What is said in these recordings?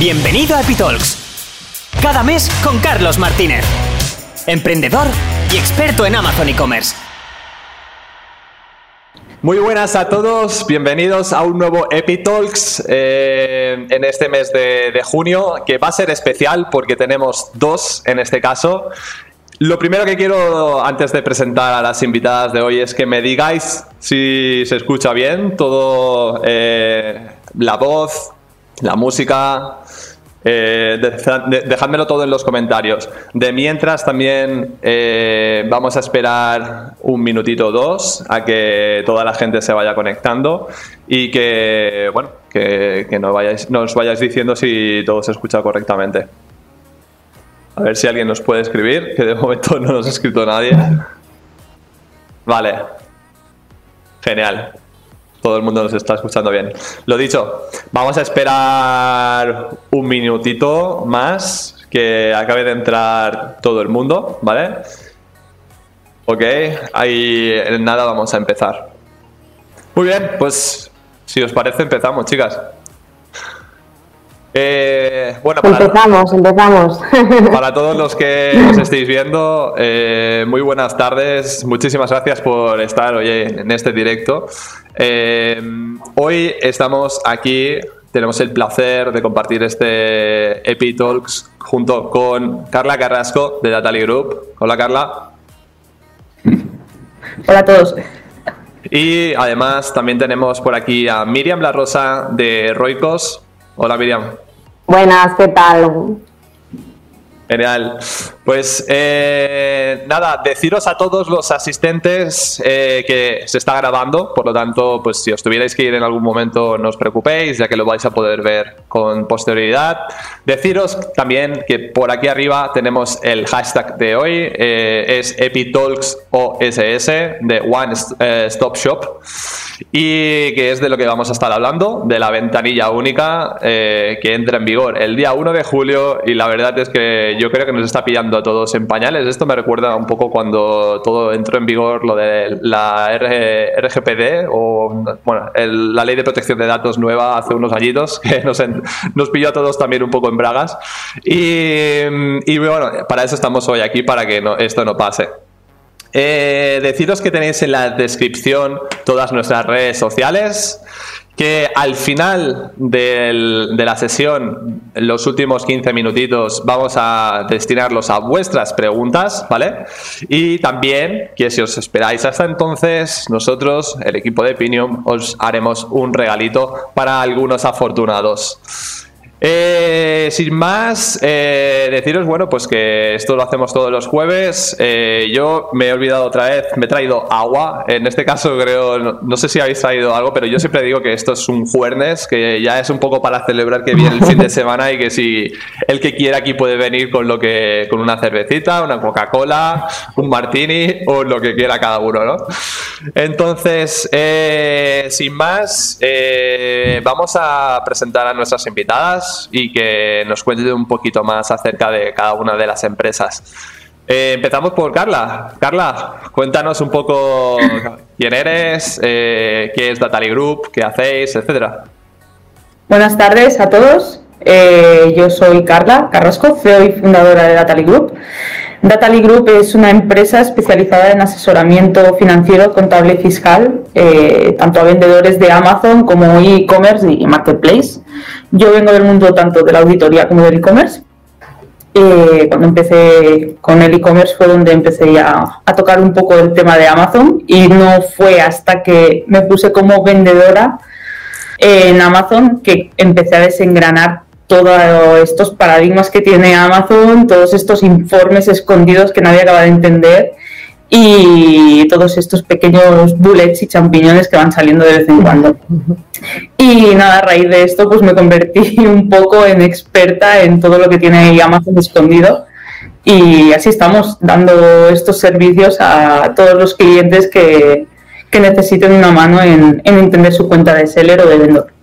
Bienvenido a Epitalks. Cada mes con Carlos Martínez, emprendedor y experto en Amazon e-commerce. Muy buenas a todos, bienvenidos a un nuevo Epitalks eh, en este mes de, junio, que va a ser especial porque tenemos dos en este caso. Lo primero que quiero, antes de presentar a las invitadas de hoy, es que me digáis si se escucha bien todo, eh, la voz, la música. Eh, todo en los comentarios. De mientras también eh, vamos a esperar un minutito o dos a que toda la gente se vaya conectando y que, bueno, que, nos, vayáis, nos vayáis diciendo si todo se escucha correctamente. A ver si alguien nos puede escribir, que de momento no nos ha escrito nadie. Vale. Genial. Todo el mundo nos está escuchando bien. Lo dicho, vamos a esperar un minutito más que acabe de entrar todo el mundo, ¿vale? Ok, ahí en nada vamos a empezar. Muy bien, pues si os parece empezamos, chicas. Eh, bueno, para, empezamos, empezamos. Para todos los que nos estéis viendo, eh, muy buenas tardes. Muchísimas gracias por estar hoy en este directo. Eh, hoy estamos aquí, tenemos el placer de compartir este Epi Talks junto con Carla Carrasco de Datali Group. Hola Carla. Hola a todos. Y además también tenemos por aquí a Miriam La Rosa de Roicos. Hola Miriam. Buenas, ¿qué tal? Genial. Pues eh, nada, deciros a todos los asistentes eh, que se está grabando, por lo tanto, pues si os tuvierais que ir en algún momento, no os preocupéis, ya que lo vais a poder ver con posterioridad. Deciros también que por aquí arriba tenemos el hashtag de hoy, eh, es EpiTalksOSS de One Stop Shop y que es de lo que vamos a estar hablando, de la ventanilla única que entra en vigor el día 1 de julio y la verdad es que yo creo que nos está pillando a todos en pañales. Esto me recuerda un poco cuando todo entró en vigor lo de la RGPD o bueno, la ley de protección de datos nueva hace unos añitos que nos, nos pilló a todos también un poco en bragas. Y, bueno, para eso estamos hoy aquí, para que esto no pase. Eh, deciros que tenéis en la descripción todas nuestras redes sociales que al final de la sesión, los últimos 15 minutitos, vamos a destinarlos a vuestras preguntas, ¿vale? Y también que si os esperáis hasta entonces, nosotros, el equipo de Pinium, os haremos un regalito para algunos afortunados. Eh, sin más, eh, deciros, bueno, pues que esto lo hacemos todos los jueves. Eh, yo me he olvidado otra vez, me he traído agua. En este caso creo, no, sé si habéis traído algo, pero yo siempre digo que esto es un jueves, que ya es un poco para celebrar que viene el fin de semana y que si el que quiera aquí puede venir con lo que, con una cervecita, una Coca-Cola, un martini o lo que quiera cada uno, ¿no? Entonces, sin más, vamos a presentar a nuestras invitadas y que nos cuente un poquito más acerca de cada una de las empresas. Eh, empezamos por Carla. Carla, cuéntanos un poco quién eres, eh, qué es Datali Group, qué hacéis, etcétera. Buenas tardes a todos. Eh, yo soy Carla Carrasco, CEO y fundadora de Datali Group. Datali Group es una empresa especializada en asesoramiento financiero, contable y fiscal, eh, tanto a vendedores de Amazon como e-commerce y marketplace. Yo vengo del mundo tanto de la auditoría como del e-commerce. Eh, cuando empecé con el e-commerce fue donde empecé ya a tocar un poco el tema de Amazon y no fue hasta que me puse como vendedora en Amazon que empecé a desengranar todos estos paradigmas que tiene Amazon, todos estos informes escondidos que nadie acaba de entender y todos estos pequeños bullets y champiñones que van saliendo de vez en cuando. Y nada, a raíz de esto pues me convertí un poco en experta en todo lo que tiene Amazon escondido y así estamos dando estos servicios a todos los clientes que, necesiten una mano en, en entender su cuenta de seller o de vendedor.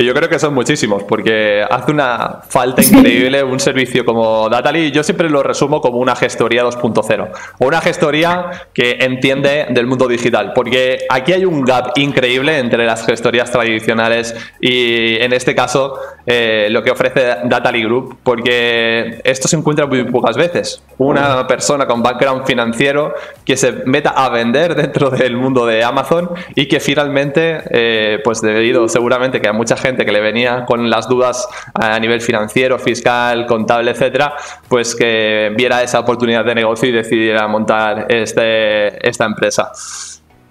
Y yo creo que son muchísimos, porque hace una falta increíble un servicio como Datali. Yo siempre lo resumo como una gestoría 2.0, o una gestoría que entiende del mundo digital, porque aquí hay un gap increíble entre las gestorías tradicionales y en este caso eh, lo que ofrece Datali Group, porque esto se encuentra muy pocas veces. Una persona con background financiero que se meta a vender dentro del mundo de Amazon y que finalmente, eh, pues debido seguramente que a mucha gente que le venía con las dudas a nivel financiero, fiscal, contable, etcétera, pues que viera esa oportunidad de negocio y decidiera montar este, esta empresa.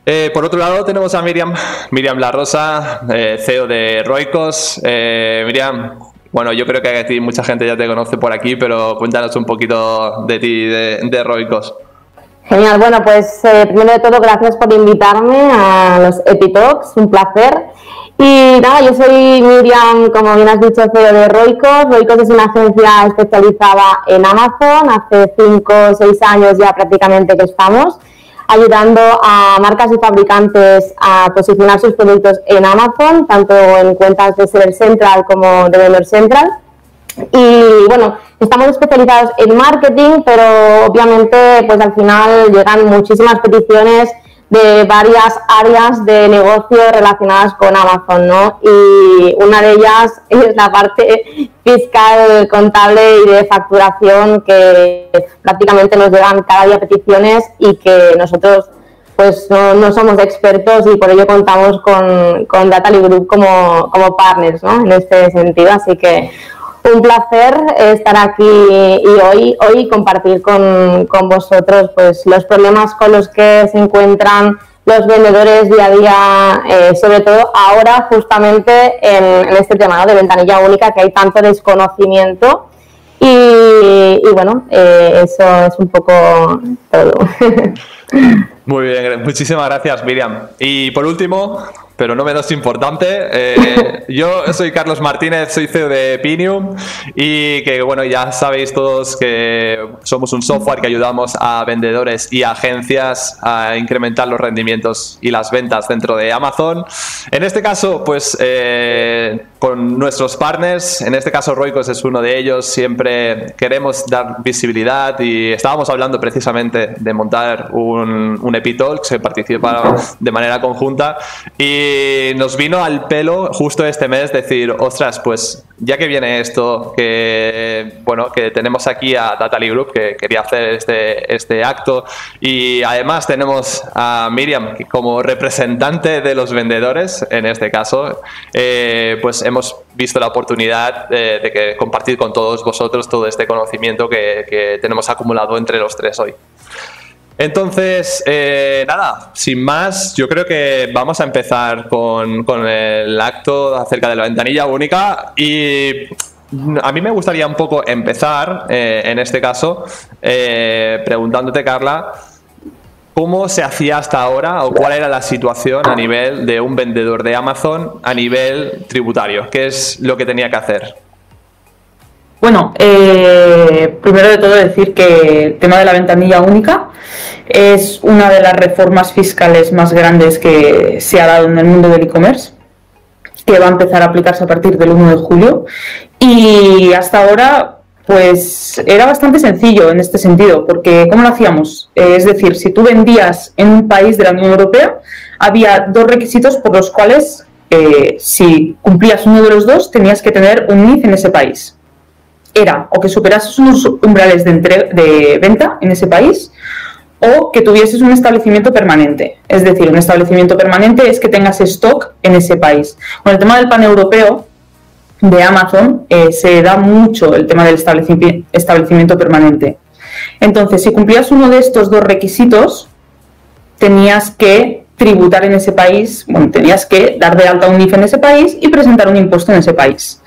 Eh, por otro lado tenemos a Miriam, Miriam La Rosa, eh, CEO de Roicos. Miriam, bueno, yo creo que aquí mucha gente ya te conoce por aquí, pero cuéntanos un poquito de ti, de, de Roicos. Genial, bueno, pues eh, primero de todo, gracias por invitarme a los Epitalks, un placer. Y nada, yo soy Miriam, como bien has dicho, CEO de Roicos. Roicos es una agencia especializada en Amazon, hace 5 o 6 años ya prácticamente que estamos, ayudando a marcas y fabricantes a posicionar sus productos en Amazon, tanto en cuentas de Seller Central como de Vendor Central. Y bueno, estamos especializados en marketing, pero obviamente pues al final llegan muchísimas peticiones de varias áreas de negocio relacionadas con Amazon, ¿no? Y una de ellas es la parte fiscal, contable y de facturación que prácticamente nos llegan cada día peticiones y que nosotros pues no, somos expertos y por ello contamos con, con Dataly Group como, como partners, ¿no? En este sentido, así que un placer estar aquí y hoy, hoy compartir con, vosotros pues, los problemas con los que se encuentran los vendedores día a día, eh, sobre todo ahora justamente en, este tema de ventanilla única, que hay tanto desconocimiento. Y, bueno, eh, eso es un poco todo. Muy bien, muchísimas gracias Miriam. Y por último, pero no menos importante. Eh, yo soy Carlos Martínez, soy CEO de Pinium y que bueno, ya sabéis todos que somos un software que ayudamos a vendedores y agencias a incrementar los rendimientos y las ventas dentro de Amazon. En este caso, pues eh, con nuestros partners, en este caso Roicos es uno de ellos, siempre queremos dar visibilidad y estábamos hablando precisamente de montar un, un Epitalk, se participa de manera conjunta y nos vino al pelo justo este mes decir, ostras, pues ya que viene esto, que bueno, que tenemos aquí a Datali Group que quería hacer este, este acto y además tenemos a Miriam como representante de los vendedores, en este caso, eh, pues hemos visto la oportunidad de, que compartir con todos vosotros todo este conocimiento que tenemos acumulado entre los tres hoy. Entonces, eh, nada, sin más, yo creo que vamos a empezar con, el acto acerca de la ventanilla única y a mí me gustaría un poco empezar, eh, en este caso, eh, preguntándote, Carla, ¿cómo se hacía hasta ahora o cuál era la situación a nivel de un vendedor de Amazon a nivel tributario? ¿Qué es lo que tenía que hacer? Bueno, eh, primero de todo decir que el tema de la ventanilla única es una de las reformas fiscales más grandes que se ha dado en el mundo del e-commerce, que va a empezar a aplicarse a partir del 1 de julio. Y hasta ahora, pues era bastante sencillo en este sentido, porque ¿cómo lo hacíamos? Eh, es decir, si tú vendías en un país de la Unión Europea, había dos requisitos por los cuales, eh, si cumplías uno de los dos, tenías que tener un NIF en ese país era o que superases unos umbrales de, de venta en ese país o que tuvieses un establecimiento permanente. Es decir, un establecimiento permanente es que tengas stock en ese país. Con el tema del pan europeo de Amazon eh, se da mucho el tema del establecimiento permanente. Entonces, si cumplías uno de estos dos requisitos, tenías que tributar en ese país, bueno, tenías que dar de alta un IF en ese país y presentar un impuesto en ese país.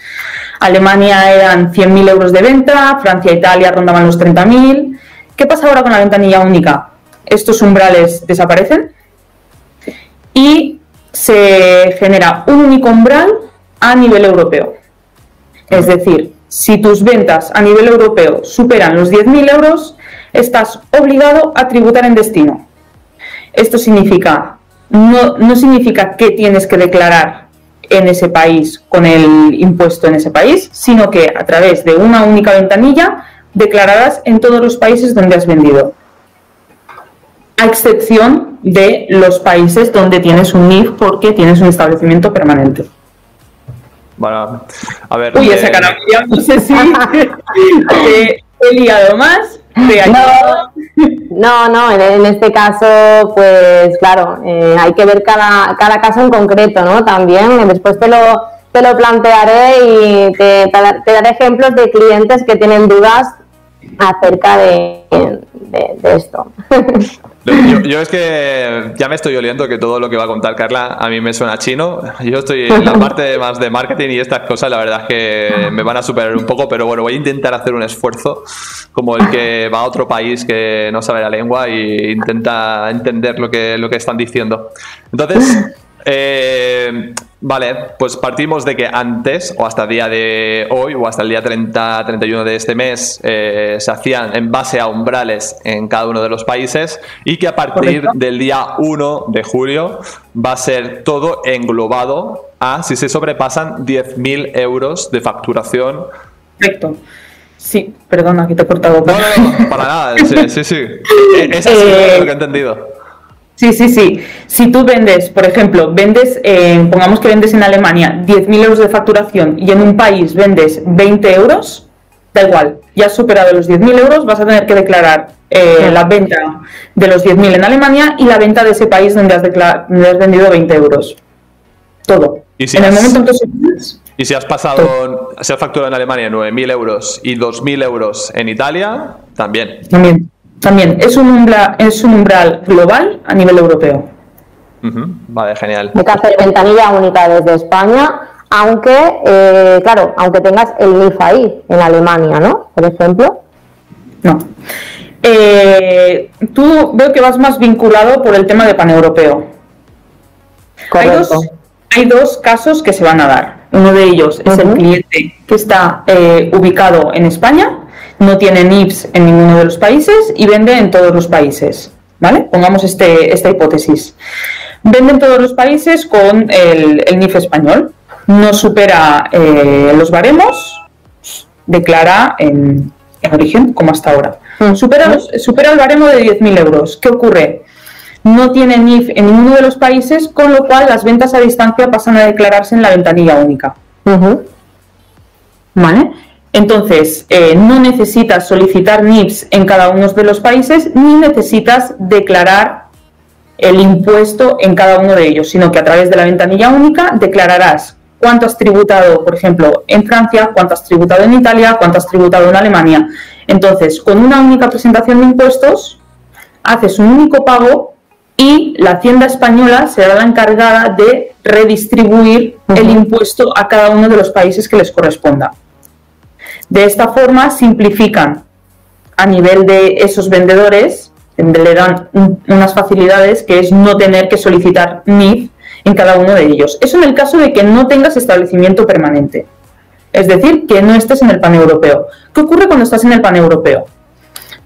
Alemania eran 100.000 euros de venta, Francia e Italia rondaban los 30.000. ¿Qué pasa ahora con la ventanilla única? Estos umbrales desaparecen y se genera un único umbral a nivel europeo. Es decir, si tus ventas a nivel europeo superan los 10.000 euros, estás obligado a tributar en destino. Esto significa, no, no significa que tienes que declarar en ese país con el impuesto en ese país, sino que a través de una única ventanilla declararás en todos los países donde has vendido, a excepción de los países donde tienes un NIF porque tienes un establecimiento permanente. Bueno, a ver. Uy, eh, esa cara, no sé si he liado más. Te. No, no, en, en este caso, pues claro, eh, hay que ver cada, cada caso en concreto, ¿no? También, después te lo, te lo plantearé y te, te daré ejemplos de clientes que tienen dudas acerca de, esto. Yo, yo es que ya me estoy oliendo que todo lo que va a contar Carla a mí me suena chino. Yo estoy en la parte más de marketing y estas cosas, la verdad es que me van a superar un poco, pero bueno, voy a intentar hacer un esfuerzo como el que va a otro país que no sabe la lengua e intenta entender lo que, lo que están diciendo. Entonces, eh, vale, pues partimos de que antes o hasta el día de hoy o hasta el día 30, 31 de este mes eh, se hacían en base a umbrales en cada uno de los países y que a partir Correcto. del día 1 de julio va a ser todo englobado a si se sobrepasan 10.000 euros de facturación. Perfecto. Sí, perdona que te he cortado. No, no, no, para nada, sí, sí, sí. Eh, Es así Eh, lo que he entendido. Sí, sí, sí. Si tú vendes, por ejemplo, vendes, eh, pongamos que vendes en Alemania 10.000 euros de facturación y en un país vendes 20 euros, da igual, ya has superado los 10.000 euros, vas a tener que declarar eh, la venta de los 10.000 en Alemania y la venta de ese país donde has, donde has vendido 20 euros. Todo. ¿Y si en el has- momento en que subes, Y si has pasado, si has facturado en Alemania 9.000 euros y 2.000 euros en Italia, también. también, también es un, umbra- es un umbral global a nivel europeo. Vale, genial. Hay que hacer ventanilla única desde España, aunque, eh, claro, aunque tengas el NIF ahí, en Alemania, ¿no? Por ejemplo. No. Eh, tú veo que vas más vinculado por el tema de paneuropeo. Hay dos, Correcto. hay dos casos que se van a dar. Uno de ellos es el cliente que está eh, ubicado en España, no tiene NIPS en ninguno de los países y vende en todos los países. ¿Vale? Pongamos este, esta hipótesis. Vende en todos los países con el, el NIF español. No supera eh, los baremos, declara en, en origen como hasta ahora. Mm. Supera, los- supera el baremo de 10.000 euros. ¿Qué ocurre? No tiene NIF en ninguno de los países, con lo cual las ventas a distancia pasan a declararse en la ventanilla única. ¿Vale? Entonces, eh, no necesitas solicitar NIFs en cada uno de los países ni necesitas declarar el impuesto en cada uno de ellos, sino que a través de la ventanilla única declararás cuánto has tributado, por ejemplo, en Francia, cuánto has tributado en Italia, cuánto has tributado en Alemania. Entonces, con una única presentación de impuestos, haces un único pago y la Hacienda española será la encargada de redistribuir el impuesto a cada uno de los países que les corresponda. De esta forma simplifican a nivel de esos vendedores, le dan un- unas facilidades que es no tener que solicitar NIF en cada uno de ellos. Eso en el caso de que no tengas establecimiento permanente. Es decir, que no estés en el paneuropeo. ¿Qué ocurre cuando estás en el paneuropeo?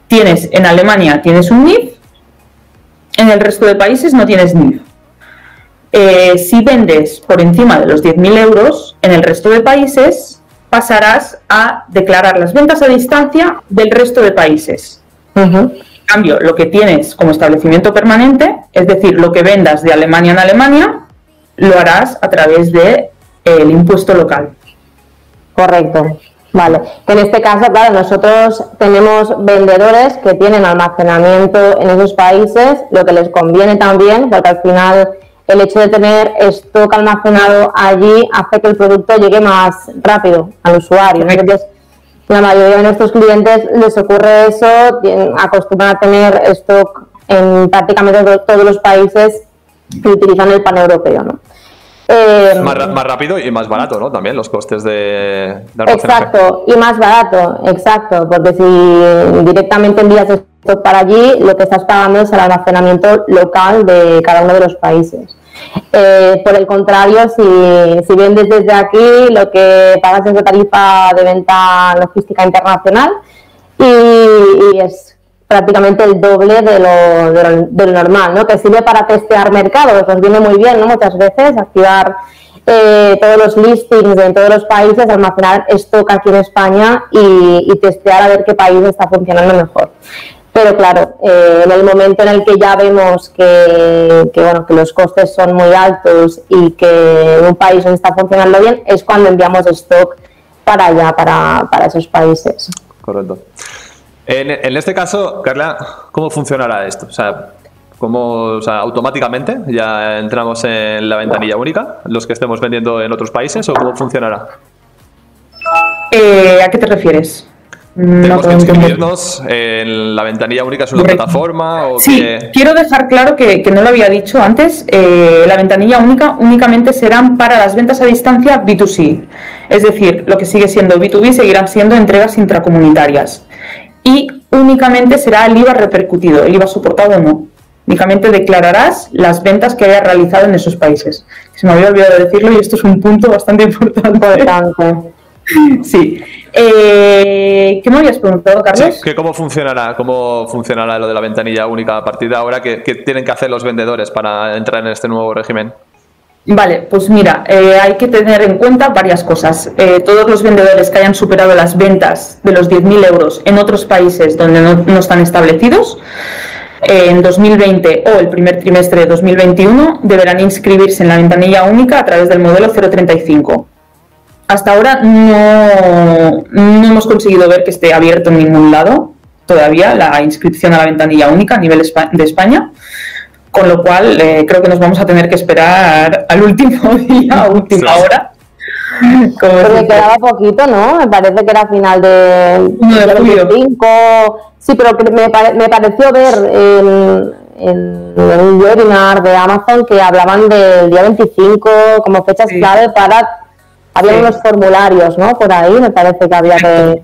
Tienes en Alemania tienes un NIF, en el resto de países no tienes NIF. Eh, si vendes por encima de los 10.000 euros, en el resto de países pasarás a declarar las ventas a distancia del resto de países. En cambio, lo que tienes como establecimiento permanente, es decir, lo que vendas de Alemania en Alemania, lo harás a través del impuesto local. Correcto. Vale. Que en este caso, claro, nosotros tenemos vendedores que tienen almacenamiento en esos países, lo que les conviene también, porque al final el hecho de tener stock almacenado allí hace que el producto llegue más rápido al usuario. Entonces, la mayoría de nuestros clientes les ocurre eso, acostumbran a tener stock en prácticamente to- todos los países que utilizan el pan europeo. ¿no? Eh, Más, más rápido y más barato, ¿no? También los costes de, de. Exacto, y más barato, exacto, porque si directamente envías esto para allí, lo que estás pagando es el almacenamiento local de cada uno de los países. Eh, por el contrario, si, si vendes desde aquí, lo que pagas es la tarifa de venta logística internacional y, y es prácticamente el doble de lo, de lo- normal, ¿no? Que sirve para testear mercados, nos viene muy bien, ¿no? Muchas veces activar eh, todos los listings en todos los países, almacenar stock aquí en España y, testear a ver qué país está funcionando mejor. Pero claro, eh, en el momento en el que ya vemos que, bueno, que los costes son muy altos y que un país no está funcionando bien, es cuando enviamos stock para allá, para, para esos países. Correcto. En, en, este caso, Carla, ¿cómo funcionará esto? O sea, ¿cómo, o sea, automáticamente ya entramos en la ventanilla única, los que estemos vendiendo en otros países, o cómo funcionará? Eh, ¿A qué te refieres? ¿Tenemos que inscribirnos en la ventanilla única? ¿Es una plataforma? O sí, quiero dejar claro que, no lo había dicho antes. Eh, la ventanilla única únicamente serán para las ventas a distancia B2C. Es decir, lo que sigue siendo B2B seguirán siendo entregas intracomunitarias. Y únicamente será el IVA repercutido, el IVA soportado no. Únicamente declararás las ventas que hayas realizado en esos países. Se me había olvidado decirlo y esto es un punto bastante importante. Sí. Eh, ¿Qué me habías preguntado, Carlos? que ¿Cómo funcionará cómo funcionará lo de la ventanilla única a partir de ahora? ¿Qué, tienen que hacer los vendedores para entrar en este nuevo régimen? Vale, pues mira, eh, hay que tener en cuenta varias cosas. Eh, todos los vendedores que hayan superado las ventas de los 10.000 euros en otros países donde no, están establecidos, en 2020 o el primer trimestre de 2021 deberán inscribirse en la ventanilla única a través del modelo 035 hasta ahora no, hemos conseguido ver que esté abierto en ningún lado todavía la inscripción a la ventanilla única a nivel de España, con lo cual eh, creo que nos vamos a tener que esperar al último día, a última hora. Porque quedaba poquito, ¿no? Me parece que era final de, 25. Sí, pero me, me pareció ver en, en, un webinar de Amazon que hablaban del día 25 como fechas clave para había unos formularios, ¿no? Por ahí me parece que había que...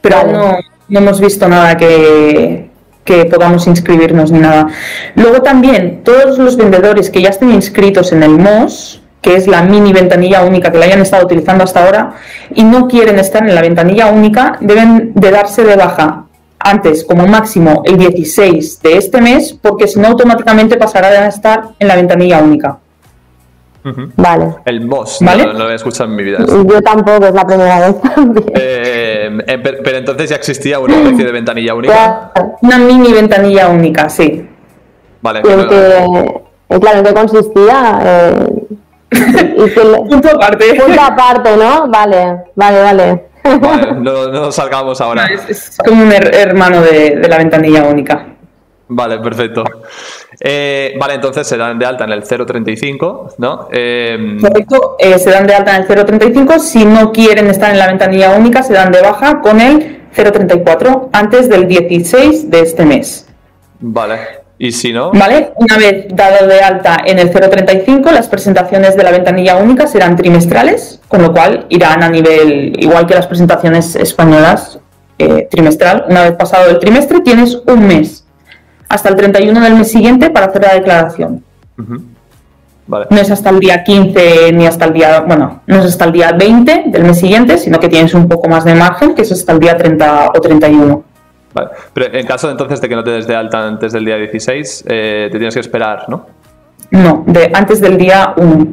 Pero no, hemos visto nada que, que podamos inscribirnos ni nada. Luego también, todos los vendedores que ya estén inscritos en el MOS, que es la mini ventanilla única que la hayan estado utilizando hasta ahora, y no quieren estar en la ventanilla única, deben de darse de baja antes, como máximo, el 16 de este mes, porque si no, automáticamente pasarán a estar en la ventanilla única. Vale. El boss, no, lo he escuchado en mi vida. Yo tampoco, es la primera vez. Eh, eh, pero, entonces ya existía una especie de ventanilla única. Una mini ventanilla única, sí. Vale. claro, ¿en qué consistía? punto aparte. Punto aparte, ¿no? Vale, vale, vale. no, no salgamos ahora. es, como un hermano de la ventanilla única. Vale, perfecto. Eh, vale, entonces se dan de alta en el 035, ¿no? Eh, Correcto, eh, se dan de alta en el 035. Si no quieren estar en la ventanilla única, se dan de baja con el 034 antes del 16 de este mes. Vale. ¿Y si no? Vale, una vez dado de alta en el 035, las presentaciones de la ventanilla única serán trimestrales, con lo cual irán a nivel, igual que las presentaciones españolas, trimestral. Una vez pasado el trimestre, tienes un mes hasta el 31 del mes siguiente para hacer la declaración. No es hasta el día 15 ni hasta el día, bueno, no es hasta el día 20 del mes siguiente, sino que tienes un poco más de margen, que es hasta el día 30 o 31. Vale. Pero en caso entonces de que no te des de alta antes del día 16, eh, te tienes que esperar, ¿no? No, de, antes del día 1,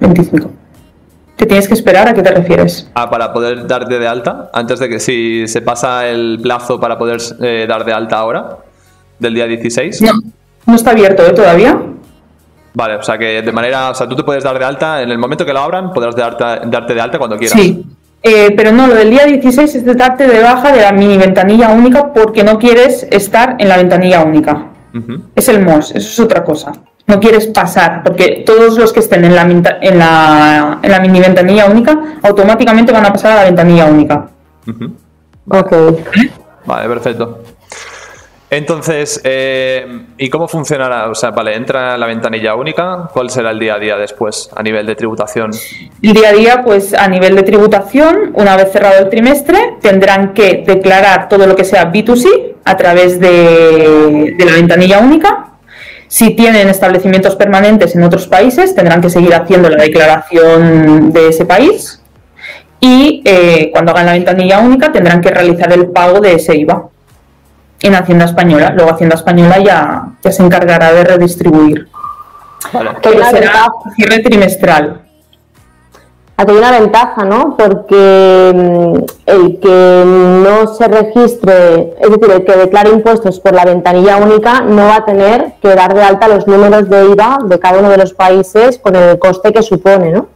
25. ¿Te tienes que esperar? ¿A qué te refieres? Ah, para poder darte de alta, antes de que si se pasa el plazo para poder eh, dar de alta ahora del día 16? No, no está abierto ¿eh? todavía. Vale, o sea que de manera, o sea, tú te puedes dar de alta, en el momento que lo abran, podrás darte, darte de alta cuando quieras. Sí, eh, pero no, lo del día 16 es de darte de baja de la mini ventanilla única porque no quieres estar en la ventanilla única. Es el MOS, eso es otra cosa. No quieres pasar, porque todos los que estén en la, en la, en la mini ventanilla única automáticamente van a pasar a la ventanilla única. Ok. Vale, perfecto. Entonces, eh, ¿y cómo funcionará? O sea, vale, entra la ventanilla única, ¿cuál será el día a día después a nivel de tributación? El día a día, pues a nivel de tributación, una vez cerrado el trimestre, tendrán que declarar todo lo que sea B2C a través de, la ventanilla única. Si tienen establecimientos permanentes en otros países, tendrán que seguir haciendo la declaración de ese país. Y eh, cuando hagan la ventanilla única, tendrán que realizar el pago de ese IVA en Hacienda Española. Luego Hacienda Española ya, ya se encargará de redistribuir. Vale. Que será ventaja. cierre trimestral. Aquí hay una ventaja, ¿no? Porque mm, el que no se registre, es decir, el que declare impuestos por la ventanilla única no va a tener que dar de alta los números de IVA de cada uno de los países con el coste que supone, ¿no?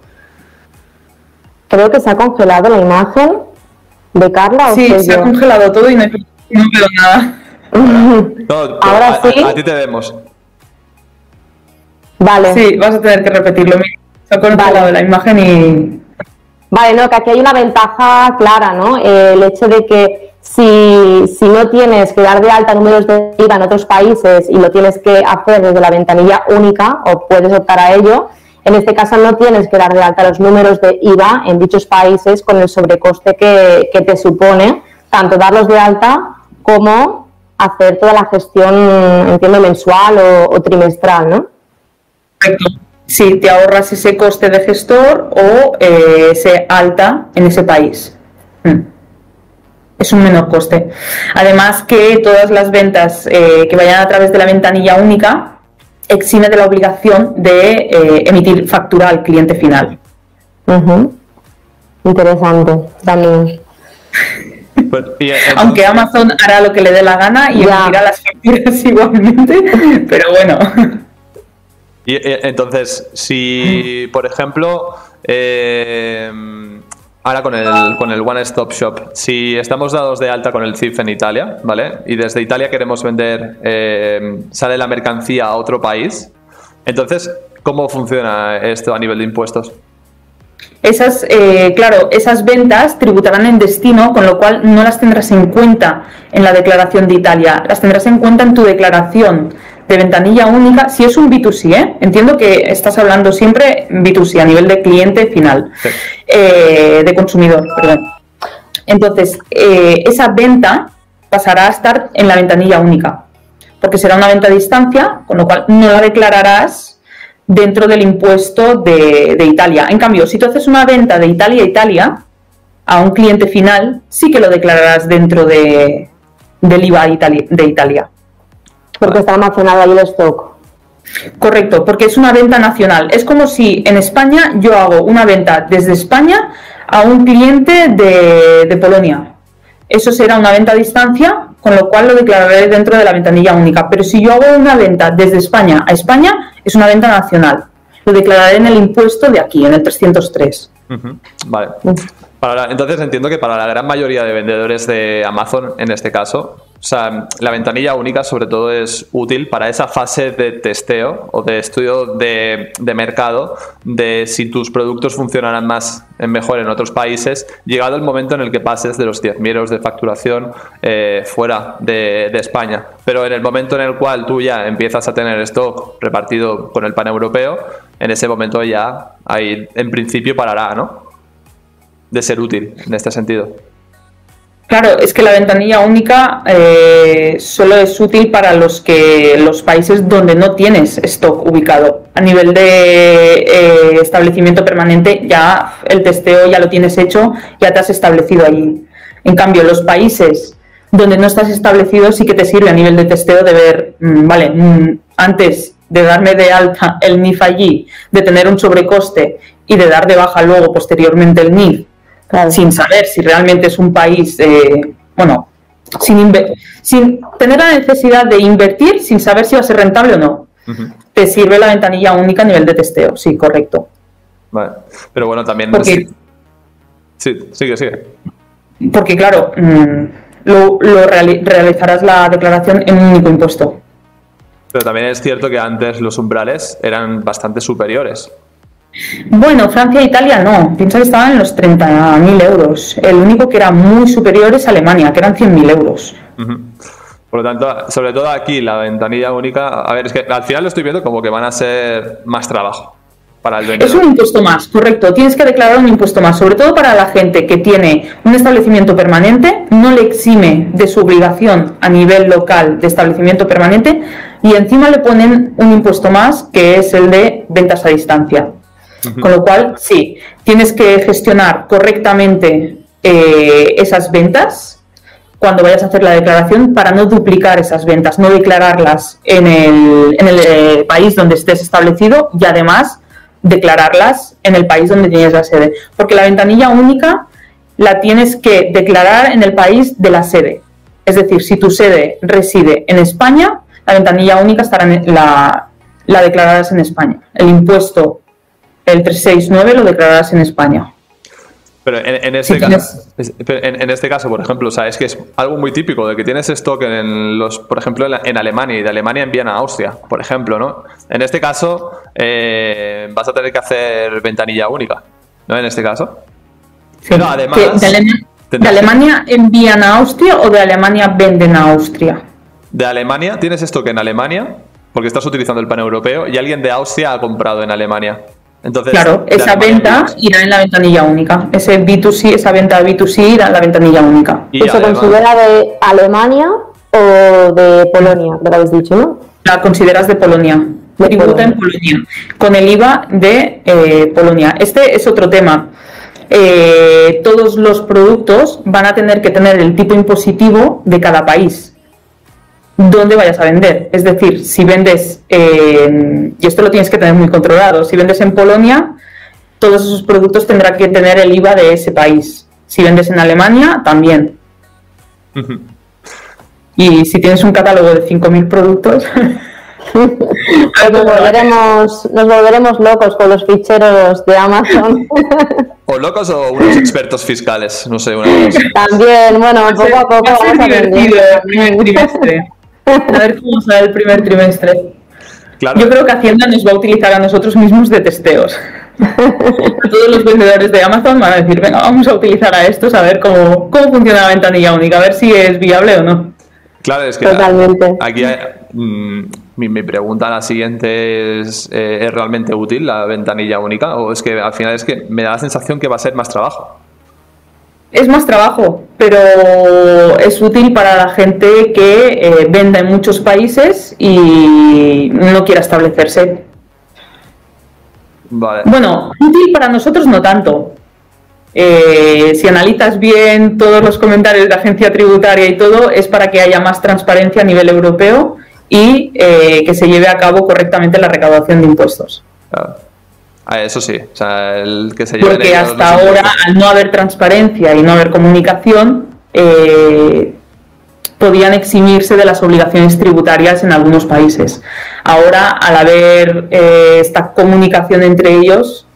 Creo que se ha congelado la imagen de Carla. ¿o Sí, se ha congelado todo y no, hay- no veo nada. No, Ahora a, sí. a ti te vemos. Vale. Sí, vas a tener que repetirlo. Ha congelado Vale. la imagen y Vale, no, que aquí hay una ventaja clara, ¿no? Eh, el hecho de que si, si no tienes que dar de alta números de IVA en otros países y lo tienes que hacer desde la ventanilla única o puedes optar a ello, en este caso no tienes que dar de alta los números de IVA en dichos países con el sobrecoste que, que te supone, tanto darlos de alta como hacer toda la gestión, entiendo, mensual o, o trimestral, ¿no? Correcto. Si te ahorras ese coste de gestor o eh, ese alta en ese país. Mm. Es un menor coste. Además que todas las ventas eh, que vayan a través de la ventanilla única exime de la obligación de eh, emitir factura al cliente final. Interesante también. Pues, y, eh, Aunque Amazon hará lo que le dé la gana y emitirá las facturas igualmente, pero bueno. Y, eh, entonces, si, por ejemplo, eh, ahora con el, con el One Stop Shop, si estamos dados de alta con el CIF en Italia, ¿vale? Y desde Italia queremos vender, eh, sale la mercancía a otro país, entonces, ¿cómo funciona esto a nivel de impuestos? Esas, eh, claro, esas ventas tributarán en destino, con lo cual no las tendrás en cuenta en la declaración de Italia, las tendrás en cuenta en tu declaración de ventanilla única, si es un B2C, ¿eh? entiendo que estás hablando siempre B2C, a nivel de cliente final, Sí. eh, de consumidor, perdón. Entonces, eh, esa venta pasará a estar en la ventanilla única, porque será una venta a distancia, con lo cual no la declararás dentro del impuesto de, de Italia. En cambio, si tú haces una venta de Italia a Italia a un cliente final, sí que lo declararás dentro de, del IVA itali- de Italia. Porque está almacenado ahí el stock. Correcto, porque es una venta nacional. Es como si en España yo hago una venta desde España a un cliente de, de Polonia. Eso será una venta a distancia, con lo cual lo declararé dentro de la ventanilla única. Pero si yo hago una venta desde España a España, es una venta nacional. Lo declararé en el impuesto de aquí, en el 303. Ujú, Vale. Para la- entonces entiendo que para la gran mayoría de vendedores de Amazon, en este caso, o sea, la ventanilla única sobre todo es útil para esa fase de testeo o de estudio de, de mercado de si tus productos funcionarán más mejor en otros países, llegado el momento en el que pases de los 10.000 euros de facturación eh, fuera de, de España. Pero en el momento en el cual tú ya empiezas a tener stock repartido con el pan europeo, en ese momento ya ahí en principio parará, ¿no? De ser útil en este sentido. Claro, es que la ventanilla única eh, solo es útil para los que los países donde no tienes stock ubicado. A nivel de eh, establecimiento permanente, ya el testeo ya lo tienes hecho, ya te has establecido allí. En cambio, los países donde no estás establecido sí que te sirve a nivel de testeo de ver, mm, vale, mm, antes de darme de alta el NIF allí, de tener un sobrecoste y de dar de baja luego posteriormente el NIF, Claro. sin saber si realmente es un país, eh, bueno, sin, sin tener la necesidad de invertir sin saber si va a ser rentable o no. Te sirve la ventanilla única a nivel de testeo, sí, correcto. Vale. Pero bueno, también... Porque- Sí, sigue, sigue. Porque, claro, mm, lo, lo reali- realizarás la declaración en un único impuesto. Pero también es cierto que antes los umbrales eran bastante superiores. Bueno, Francia e Italia no. Piensa que estaban en los 30.000 euros. El único que era muy superior es Alemania, que eran 100.000 euros. Por lo tanto, sobre todo aquí, la ventanilla única... A ver, es que al final lo estoy viendo como que van a ser más trabajo para el vendedor. Es un impuesto más, correcto. Tienes que declarar un impuesto más, sobre todo para la gente que tiene un establecimiento permanente, no le exime de su obligación a nivel local de establecimiento permanente y encima le ponen un impuesto más que es el de ventas a distancia. Con lo cual, sí, tienes que gestionar correctamente eh, esas ventas cuando vayas a hacer la declaración para no duplicar esas ventas, no declararlas en el, en el eh, país donde estés establecido y además declararlas en el país donde tienes la sede. Porque la ventanilla única la tienes que declarar en el país de la sede. Es decir, si tu sede reside en España, la ventanilla única estará en la, la declararás en España. El impuesto, el 369, lo declararás en España. Pero en, este caso, en, este caso, por ejemplo, sabes que es algo muy típico de que tienes stock en los, por ejemplo, en, Alemania y de Alemania envían a Austria, por ejemplo, ¿no? En este caso, eh, vas a tener que hacer ventanilla única, ¿no? En este caso. Sí. además. ¿De, Alemania envían a Austria o de Alemania venden a Austria? De Alemania, tienes stock en Alemania, porque estás utilizando el pan europeo, y alguien de Austria ha comprado en Alemania claro, esa venta irá en la ventanilla única. Ese B2C, esa venta B2C irá en la ventanilla única. ¿Y se considera de Alemania o de Polonia? Lo habéis dicho, ¿no? La consideras de Polonia. Tributa en Polonia. Con el IVA de eh, Polonia. Este es otro tema. Eh, todos los productos van a tener que tener el tipo impositivo de cada país dónde vayas a vender. Es decir, si vendes, y esto lo tienes que tener muy controlado, si vendes en Polonia, todos esos productos tendrán que tener el IVA de ese país. Si vendes en Alemania, también. Y si tienes un catálogo de 5.000 productos... nos, volveremos, nos volveremos locos con los ficheros de Amazon. O locos o unos expertos fiscales, no sé. Una También, bueno, poco a poco vamos a aprender. A ver cómo sale el primer trimestre. Yo creo que Hacienda nos va a utilizar a nosotros mismos de testeos. a todos los vendedores de Amazon van a decir, venga, vamos a utilizar a estos a ver cómo, cómo funciona la ventanilla única, a ver si es viable o no. Claro, es que aquí mm, mi, pregunta la siguiente es, eh, ¿es realmente útil la ventanilla única? ¿O es que al final es que me da la sensación que va a ser más trabajo? Es más trabajo, pero es útil para la gente que eh, venda en muchos países y no quiera establecerse. Bueno, útil para nosotros no tanto. Eh, si analizas bien todos los comentarios de la agencia tributaria y todo, es para que haya más transparencia a nivel europeo y eh, que se lleve a cabo correctamente la recaudación de impuestos. Ah, eso sí, o sea, el que se Porque hasta ahora, al no haber transparencia y no haber comunicación, eh, podían eximirse de las obligaciones tributarias en algunos países. Ahora, al haber eh, esta comunicación entre ellos,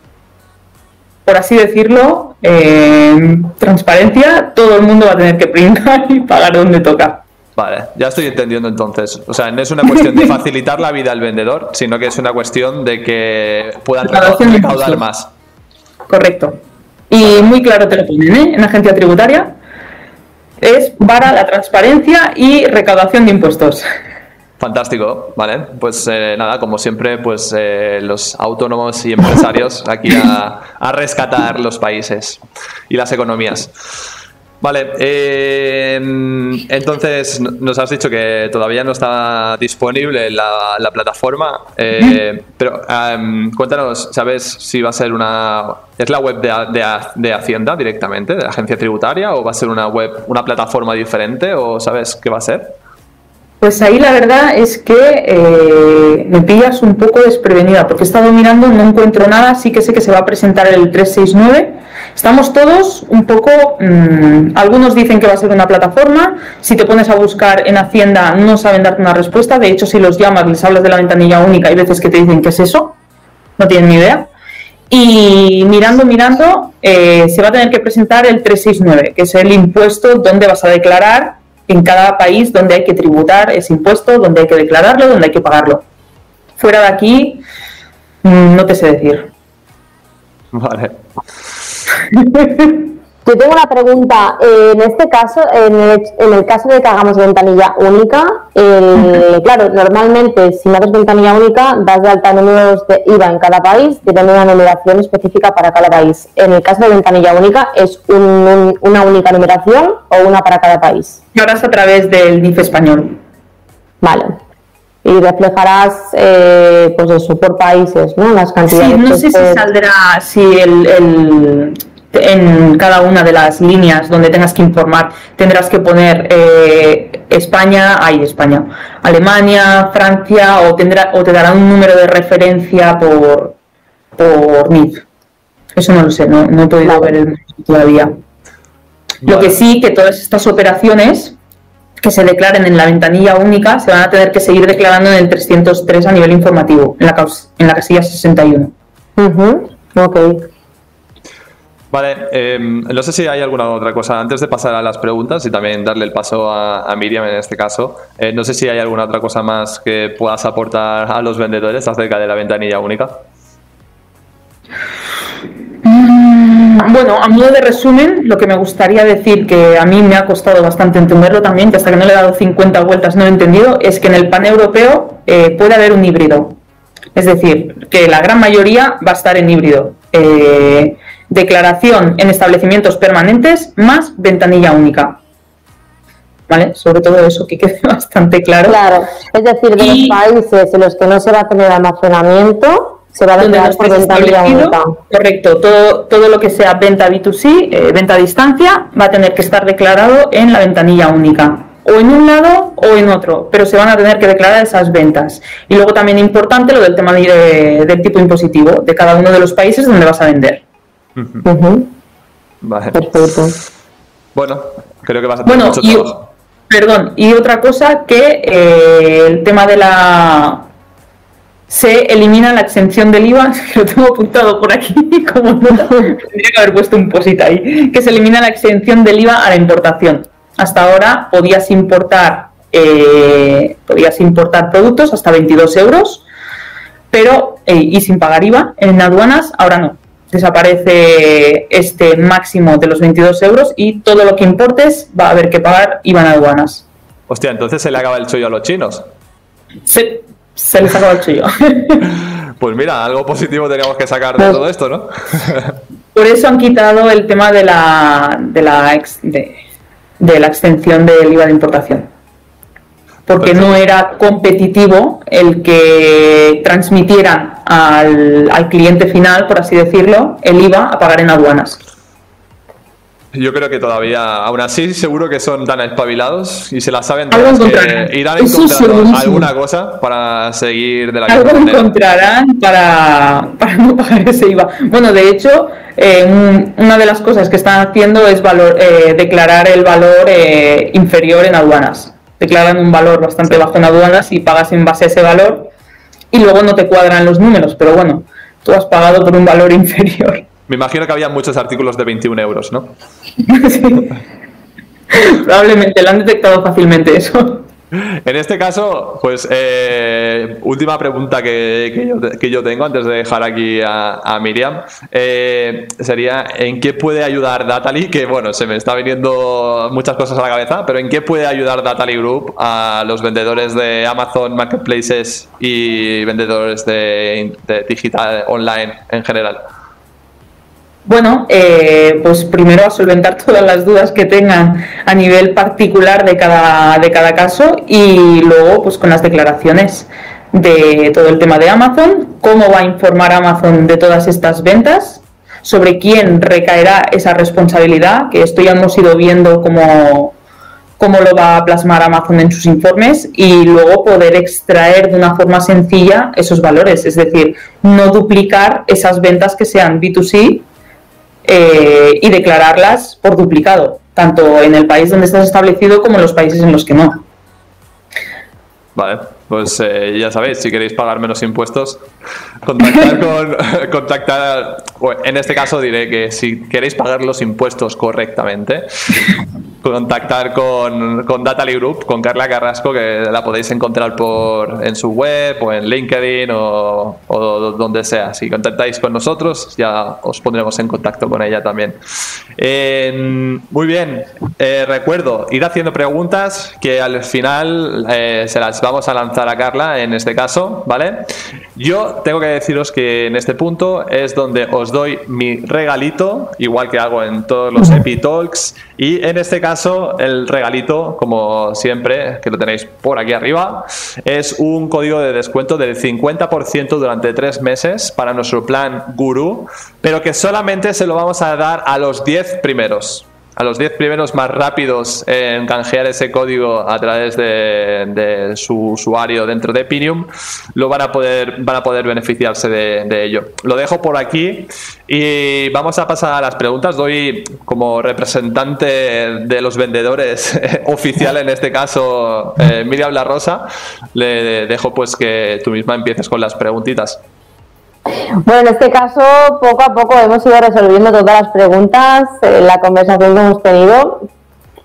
por así decirlo, eh, transparencia, todo el mundo va a tener que printar y pagar donde toca. Vale, ya estoy entendiendo entonces. O sea, no es una cuestión de facilitar la vida al vendedor, sino que es una cuestión de que puedan recaudar más. Correcto. Y muy claro te lo ponen, ¿eh? En agencia tributaria es para la transparencia y recaudación de impuestos. Fantástico, vale. Pues eh, nada, como siempre, pues eh, los autónomos y empresarios aquí a rescatar los países y las economías. Vale, eh, entonces nos has dicho que todavía no está disponible la, la plataforma, eh, pero em, cuéntanos, ¿sabes si va a ser una... ¿Es la web de, de, Hacienda directamente, de la agencia tributaria, o va a ser una web, una plataforma diferente, o sabes qué va a ser? Pues ahí la verdad es que eh, me pillas un poco desprevenida, porque he estado mirando, no encuentro nada, sí que sé que se va a presentar el 369 Estamos todos un poco, mm, algunos dicen que va a ser una plataforma, si te pones a buscar en Hacienda no saben darte una respuesta, de hecho si los llamas, les hablas de la ventanilla única, hay veces que te dicen que es eso, no tienen ni idea. Y mirando, mirando, eh, se va a tener que presentar el 369, que es el impuesto donde vas a declarar en cada país donde hay que tributar ese impuesto, donde hay que declararlo, donde hay que pagarlo. Fuera de aquí, mm, no te sé decir. Vale. Yo tengo una pregunta. En este caso, en el, caso de que hagamos ventanilla única, claro, normalmente si no haces ventanilla única, das de alta números de IVA en cada país, tienen una numeración específica para cada país. En el caso de ventanilla única, ¿es una única numeración o una para cada país? Ahora es a través del NIF español. Vale y reflejarás eh, pues eso por países no las cantidades sí no sé si saldrá si el, en cada una de las líneas donde tengas que informar tendrás que poner eh, España, ahí España, Alemania, Francia o, tendrá, o te dará un número de referencia por, por NIF. Eso no lo sé, no, no he podido ver el todavía. Lo que sí, que todas estas operaciones que se declaren en la ventanilla única se van a tener que seguir declarando en el 303 a nivel informativo, en la, en la casilla 61. Ok. Vale, em, no sé si hay alguna otra cosa. Antes de pasar a las preguntas y también darle el paso a, Miriam en este caso, eh, no sé si hay alguna otra cosa más que puedas aportar a los vendedores acerca de la ventanilla única. Mm, bueno, a modo de resumen, lo que me gustaría decir, que a mí me ha costado bastante entenderlo también, que hasta que no le he dado 50 vueltas no he entendido, es que en el pan europeo eh, puede haber un híbrido. Es decir, que la gran mayoría va a estar en híbrido. Eh, declaración en establecimientos permanentes más ventanilla única. ¿Vale? Sobre todo eso, que quede bastante claro. Claro, es decir, de los países en los que no se va a tener almacenamiento, se va a declarar por ventanilla única. Correcto, todo, todo lo que sea venta B2C, eh, venta a distancia, va a tener que estar declarado en la ventanilla única o en un lado o en otro, pero se van a tener que declarar esas ventas. Y luego también importante lo del tema del tipo impositivo de cada uno de los países donde vas a vender. Vale. Perfecto. Bueno, creo que vas a tener bueno, mucho y, Perdón, y otra cosa que eh, el tema de la... Se elimina la exención del IVA, que lo tengo apuntado por aquí, como no, tendría que haber puesto un posit ahí, que se elimina la exención del IVA a la importación. Hasta ahora podías importar, eh, podías importar productos hasta 22 euros, pero eh, y sin pagar IVA en aduanas, ahora no desaparece este máximo de los 22 euros y todo lo que importes va a haber que pagar IVA en aduanas. Hostia, entonces se le acaba el chollo a los chinos. Se, se les acaba el chollo. pues mira, algo positivo teníamos que sacar de todo esto, ¿no? Por eso han quitado el tema de la, de la, ex, de, de la extensión del IVA de importación porque no era competitivo el que transmitieran al, cliente final, por así decirlo, el IVA a pagar en aduanas. Yo creo que todavía, aún así, seguro que son tan espabilados y se la saben Algo que irán encontrando alguna cosa para seguir de la Algo encontrarán para, para, no pagar ese IVA. Bueno, de hecho, eh, una de las cosas que están haciendo es valor, eh, declarar el valor eh, inferior en aduanas declaran un valor bastante bajo en aduanas y pagas en base a ese valor y luego no te cuadran los números, pero bueno, tú has pagado por un valor inferior. Me imagino que había muchos artículos de 21 euros, ¿no? sí. Probablemente, lo han detectado fácilmente eso. En este caso, pues eh, última pregunta que, yo, tengo antes de dejar aquí a, Miriam eh, sería ¿en qué puede ayudar Datali? Que bueno, se me está viniendo muchas cosas a la cabeza, pero ¿en qué puede ayudar Datali Group a los vendedores de Amazon Marketplaces y vendedores de digital online en general? Bueno, eh, pues primero a solventar todas las dudas que tengan a nivel particular de cada, de cada caso y luego pues con las declaraciones de todo el tema de Amazon, cómo va a informar Amazon de todas estas ventas, sobre quién recaerá esa responsabilidad, que esto ya hemos ido viendo cómo, cómo lo va a plasmar Amazon en sus informes y luego poder extraer de una forma sencilla esos valores, es decir, no duplicar esas ventas que sean B2C eh, y declararlas por duplicado, tanto en el país donde estás establecido como en los países en los que no. Vale, pues eh, ya sabéis, si queréis pagar menos impuestos, contactar con. contactar. en este caso diré que si queréis pagar los impuestos correctamente, contactar con, con Datally Group, con Carla Carrasco, que la podéis encontrar por en su web o en LinkedIn o, donde sea. Si contactáis con nosotros, ya os pondremos en contacto con ella también. muy bien, eh, recuerdo, ir haciendo preguntas que al final eh, se las vamos a lanzar a Carla en este caso, ¿vale? Yo tengo que deciros que en este punto es donde os doy mi regalito, igual que hago en todos los Epitalks, y en este caso caso, el regalito, como siempre, que lo tenéis por aquí arriba, es un código de descuento del 50% durante tres meses para nuestro plan Guru, pero que solamente se lo vamos a dar a los 10 primeros a los 10 primeros más rápidos en canjear ese código a través de, su usuario dentro de Pinium, lo van a poder, van a poder beneficiarse de, ello. Lo dejo por aquí y vamos a pasar a las preguntas. Doy como representante de los vendedores oficial en este caso, eh, Miriam La Rosa, le dejo pues que tú misma empieces con las preguntitas. Bueno, en este caso, poco a poco hemos ido resolviendo todas las preguntas en la conversación que hemos tenido.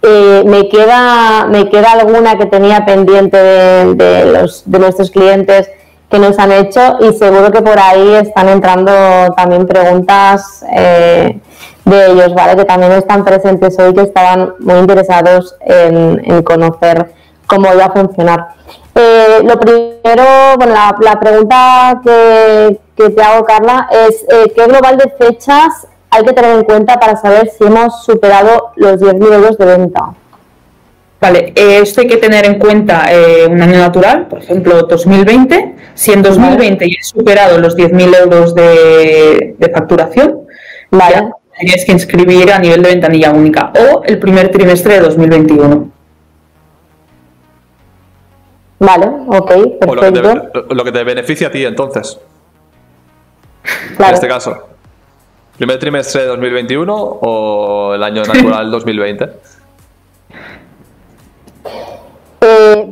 Eh, me, queda, me queda alguna que tenía pendiente de, nuestros clientes que nos han hecho y seguro que por ahí están entrando también preguntas eh, de ellos, ¿vale? Que también están presentes hoy, que estaban muy interesados en, en conocer cómo iba a funcionar. Eh, lo primero, bueno, la, pregunta que, te hago, Carla, es eh, ¿qué global de fechas hay que tener en cuenta para saber si hemos superado los 10.000 euros de venta? Vale, eh, esto hay que tener en cuenta un año natural, por ejemplo 2020. Si en 2020 ya he superado los 10.000 euros de, facturación, vale. tienes que inscribir a nivel de ventanilla única o el primer trimestre de 2021. Vale, ok, perfecto. lo, que te, beneficia a ti entonces. En este caso. ¿Primer trimestre de 2021 o el año natural 2020?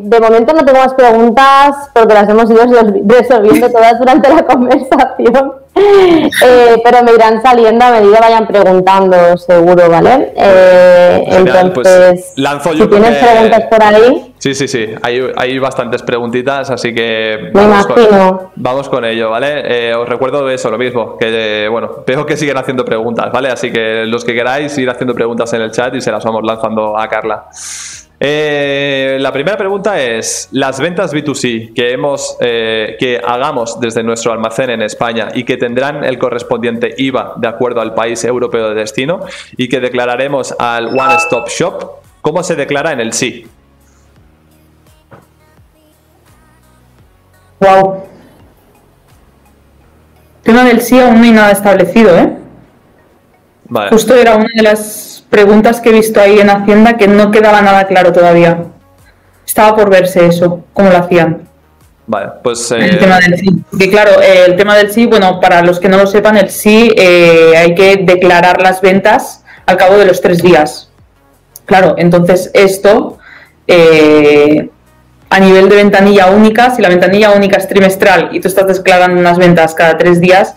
De momento no tengo más preguntas porque las hemos ido resolviendo todas durante la conversación. Eh, pero me irán saliendo a medida vayan preguntando, seguro, ¿vale? Eh, pues entonces, lanzo yo si tienes preguntas por ahí. Sí, sí, sí, hay, hay bastantes preguntitas, así que vamos, con, vamos con ello, ¿vale? Eh, os recuerdo eso, lo mismo, que bueno, veo que siguen haciendo preguntas, ¿vale? Así que los que queráis ir haciendo preguntas en el chat y se las vamos lanzando a Carla. Eh, la primera pregunta es, las ventas B2C que, hemos, eh, que hagamos desde nuestro almacén en España y que tendrán el correspondiente IVA de acuerdo al país europeo de destino y que declararemos al One Stop Shop, ¿cómo se declara en el sí? Wow. Tema del sí aún no hay nada establecido, ¿eh? Justo era una de las preguntas que he visto ahí en Hacienda que no quedaba nada claro todavía. Estaba por verse eso, cómo lo hacían. Vale, pues. El eh, tema del sí. Porque, claro, eh, el tema del sí, bueno, para los que no lo sepan, el sí eh, hay que declarar las ventas al cabo de los tres días. Claro, entonces esto, a nivel de ventanilla única, si la ventanilla única es trimestral y tú estás declarando unas ventas cada tres días,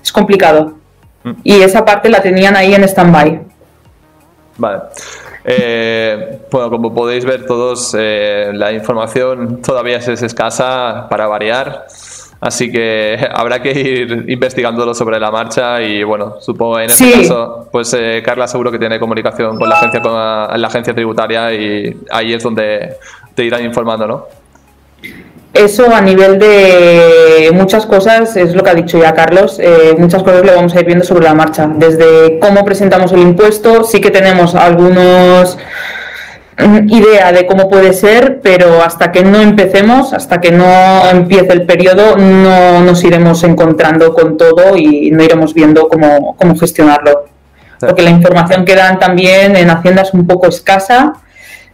es complicado y esa parte la tenían ahí en stand-by. Vale. Eh, bueno, como podéis ver todos, eh, la información todavía es escasa para variar. Así que habrá que ir investigándolo sobre la marcha y bueno, supongo en este caso, pues eh, Carla seguro que tiene comunicación con la agencia con la agencia tributaria y ahí es donde te irán informando, ¿no? Eso a nivel de muchas cosas, es lo que ha dicho ya Carlos, eh, muchas cosas lo vamos a ir viendo sobre la marcha. Desde cómo presentamos el impuesto, sí que tenemos algunos mm, idea de cómo puede ser, pero hasta que no empecemos, hasta que no empiece el periodo, no nos iremos encontrando con todo y no iremos viendo cómo, cómo gestionarlo. Porque la información que dan también en Hacienda es un poco escasa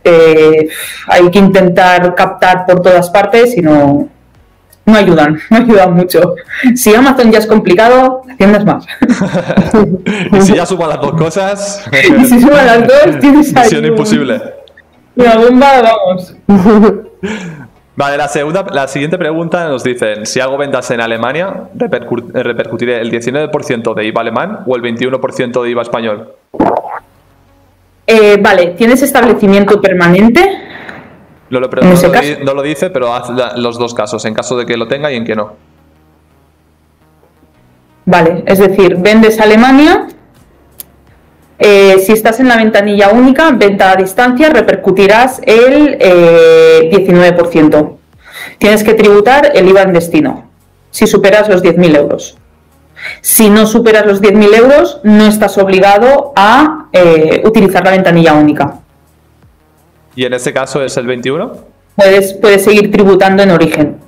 eh, hay que intentar captar por todas partes y no, no ayudan, no ayudan mucho. Si Amazon ya es complicado, Hacienda es más. y si ya suma las dos cosas. y si suma las dos, tienes ahí. Misión imposible. Una bomba, vamos. Vale, la, segunda, la siguiente pregunta nos dicen, si hago ventas en Alemania, ¿repercutiré el 19% de IVA alemán o el 21% de IVA español? Eh, vale, ¿tienes establecimiento permanente? no, lo, dice, pero haz los dos casos, en caso de que lo tenga y en que no. Vale, es decir, vendes a Alemania, eh, si estás en la ventanilla única, venta a distancia, repercutirás el 19%. Eh, Tienes que tributar el IVA en destino, si superas los 10.000 euros. Si no superas los 10.000 euros, no estás obligado a eh, utilizar la ventanilla única. ¿Y en este caso es el 21? Puedes, puedes seguir tributando en origen.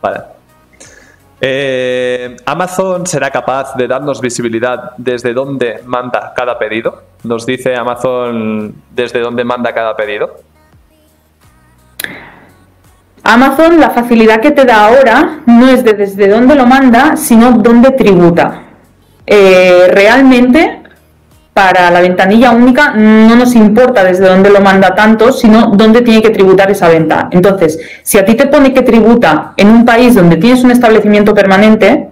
Vale. Eh, Amazon será capaz de darnos visibilidad desde dónde manda cada pedido. Nos dice Amazon desde dónde manda cada pedido. Amazon, la facilidad que te da ahora no es de desde dónde lo manda, sino dónde tributa. Eh, realmente, para la ventanilla única no nos importa desde dónde lo manda tanto, sino dónde tiene que tributar esa venta. Entonces, si a ti te pone que tributa en un país donde tienes un establecimiento permanente,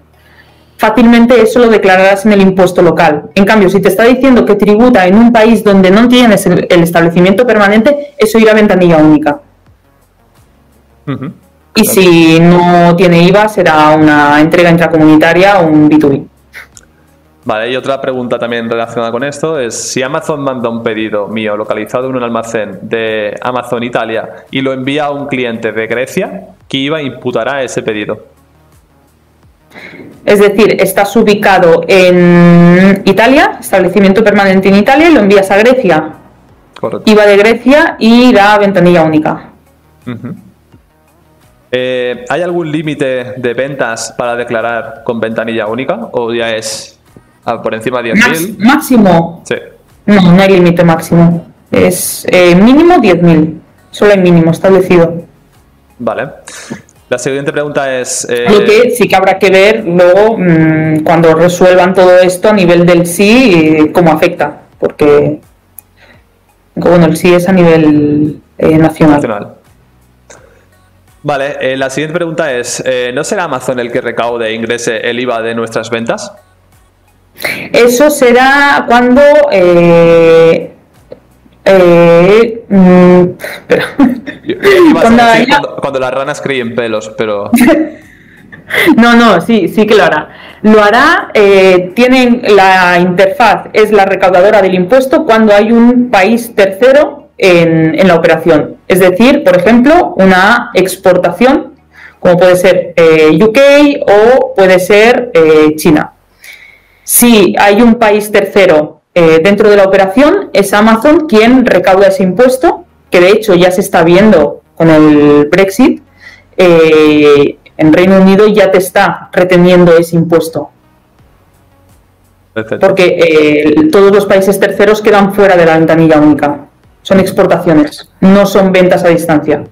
fácilmente eso lo declararás en el impuesto local. En cambio, si te está diciendo que tributa en un país donde no tienes el, establecimiento permanente, eso irá a ventanilla única. Y si no tiene IVA, será una entrega intracomunitaria o un B2B. Vale, y otra pregunta también relacionada con esto es si Amazon manda un pedido mío localizado en un almacén de Amazon Italia y lo envía a un cliente de Grecia, ¿qué IVA imputará ese pedido? Es decir, estás ubicado en Italia, establecimiento permanente en Italia, y lo envías a Grecia. Correcto. IVA de Grecia y irá a ventanilla única. Ujú. Eh, ¿Hay algún límite de ventas para declarar con ventanilla única o ya es ah, por encima de Max- 10.000? máximo. Sí. No, no hay límite máximo. Es eh, mínimo 10.000. Solo hay mínimo establecido. Vale. La siguiente pregunta es... eh, Lo que sí que habrá que ver luego, mm, cuando resuelvan todo esto a nivel del sí, eh, cómo afecta. Porque, bueno, el sí es a nivel eh, nacional. nacional. Vale, eh, la siguiente pregunta es, eh, ¿no será Amazon el que recaude e ingrese el IVA de nuestras ventas? Eso será cuando. Eh, eh, mm. Yo- yo Cuando decir cuando, cuando las ranas críen pelos, pero... No, no, sí, sí que lo hará. Lo hará, eh, tienen la interfaz, es la recaudadora del impuesto cuando hay un país tercero en, en la operación. Es decir, por ejemplo, una exportación, como puede ser eh, UK o puede ser eh, China. Si hay un país tercero eh, dentro de la operación, es Amazon quien recauda ese impuesto, que de hecho ya se está viendo con el Brexit. en Reino Unido ya te está reteniendo ese impuesto, porque eh, todos los países terceros quedan fuera de la ventanilla única. Son exportaciones, no son ventas a distancia.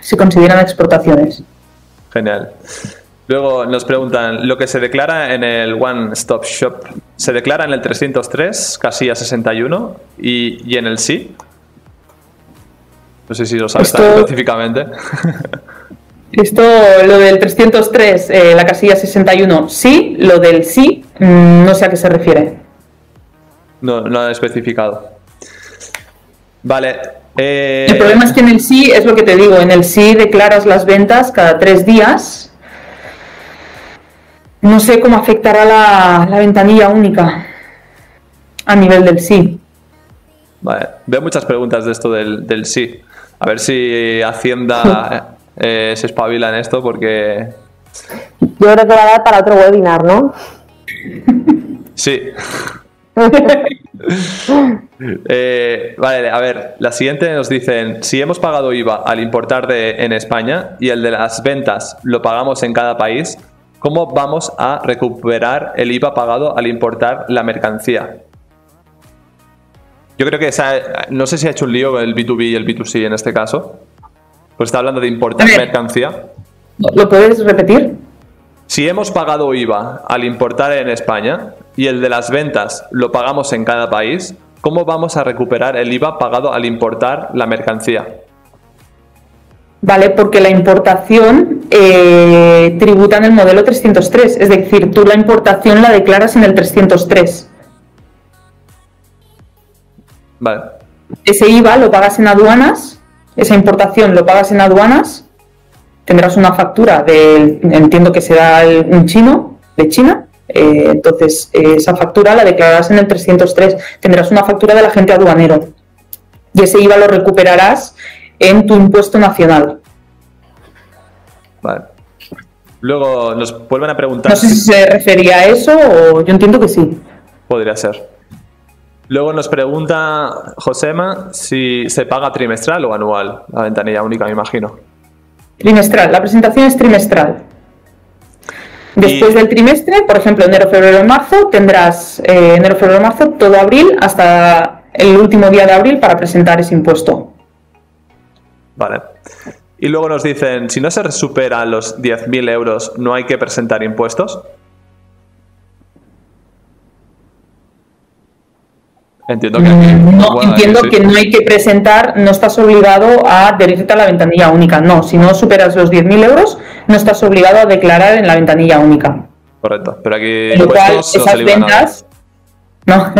Se consideran exportaciones. Genial. Luego nos preguntan, ¿lo que se declara en el One Stop Shop se declara en el 303, casilla 61 y, y en el sí? No sé si lo sabes Esto- específicamente. Esto, lo del 303, eh, la casilla 61, sí, lo del sí, mm, no sé a qué se refiere. No, no han especificado. Vale. eh, El problema es que en el sí, es lo que te digo, en el sí declaras las ventas cada tres días. No sé cómo afectará la, la ventanilla única a nivel del sí. Vale. Veo muchas preguntas de esto del, del sí. A ver si Hacienda eh, se espabila en esto porque... Yo creo que va a dar para otro webinar, ¿no? Sí. Eh, vale, a ver, la siguiente nos dicen, si hemos pagado IVA al importar de, en España y el de las ventas lo pagamos en cada país, ¿cómo vamos a recuperar el IVA pagado al importar la mercancía? Yo creo que esa- no sé si ha hecho un lío el B2B y el B2C en este caso. Pues está hablando de importar mercancía. ¿Lo puedes repetir? Si hemos pagado IVA al importar en España y el de las ventas lo pagamos en cada país, ¿cómo vamos a recuperar el IVA pagado al importar la mercancía? Vale, porque la importación eh, tributa en el modelo 303, es decir, tú la importación la declaras en el 303. Vale, Ese IVA lo pagas en aduanas, esa importación lo pagas en aduanas, tendrás una factura de, entiendo que será un chino, de China, eh, entonces eh, esa factura la declararás en el 303, tendrás una factura del agente aduanero y ese IVA lo recuperarás en tu impuesto nacional. vale. Luego nos vuelven a preguntar. No sé si se refería a eso o yo entiendo que sí. Podría ser. Luego nos pregunta Josema si se paga trimestral o anual la ventanilla única, me imagino. Trimestral, la presentación es trimestral. Después del trimestre, por ejemplo, enero, febrero, marzo, tendrás eh, enero, febrero, marzo, todo abril hasta el último día de abril para presentar ese impuesto. Vale. Y luego nos dicen, si no se supera los 10.000 euros, ¿no hay que presentar impuestos? Entiendo que, mm, no, entiendo que no hay que presentar, no estás obligado a dirigirte a la ventanilla única. No, si no superas los 10.000 euros, no estás obligado a declarar en la ventanilla única. Correcto, pero aquí con lo cual esas ventas, no,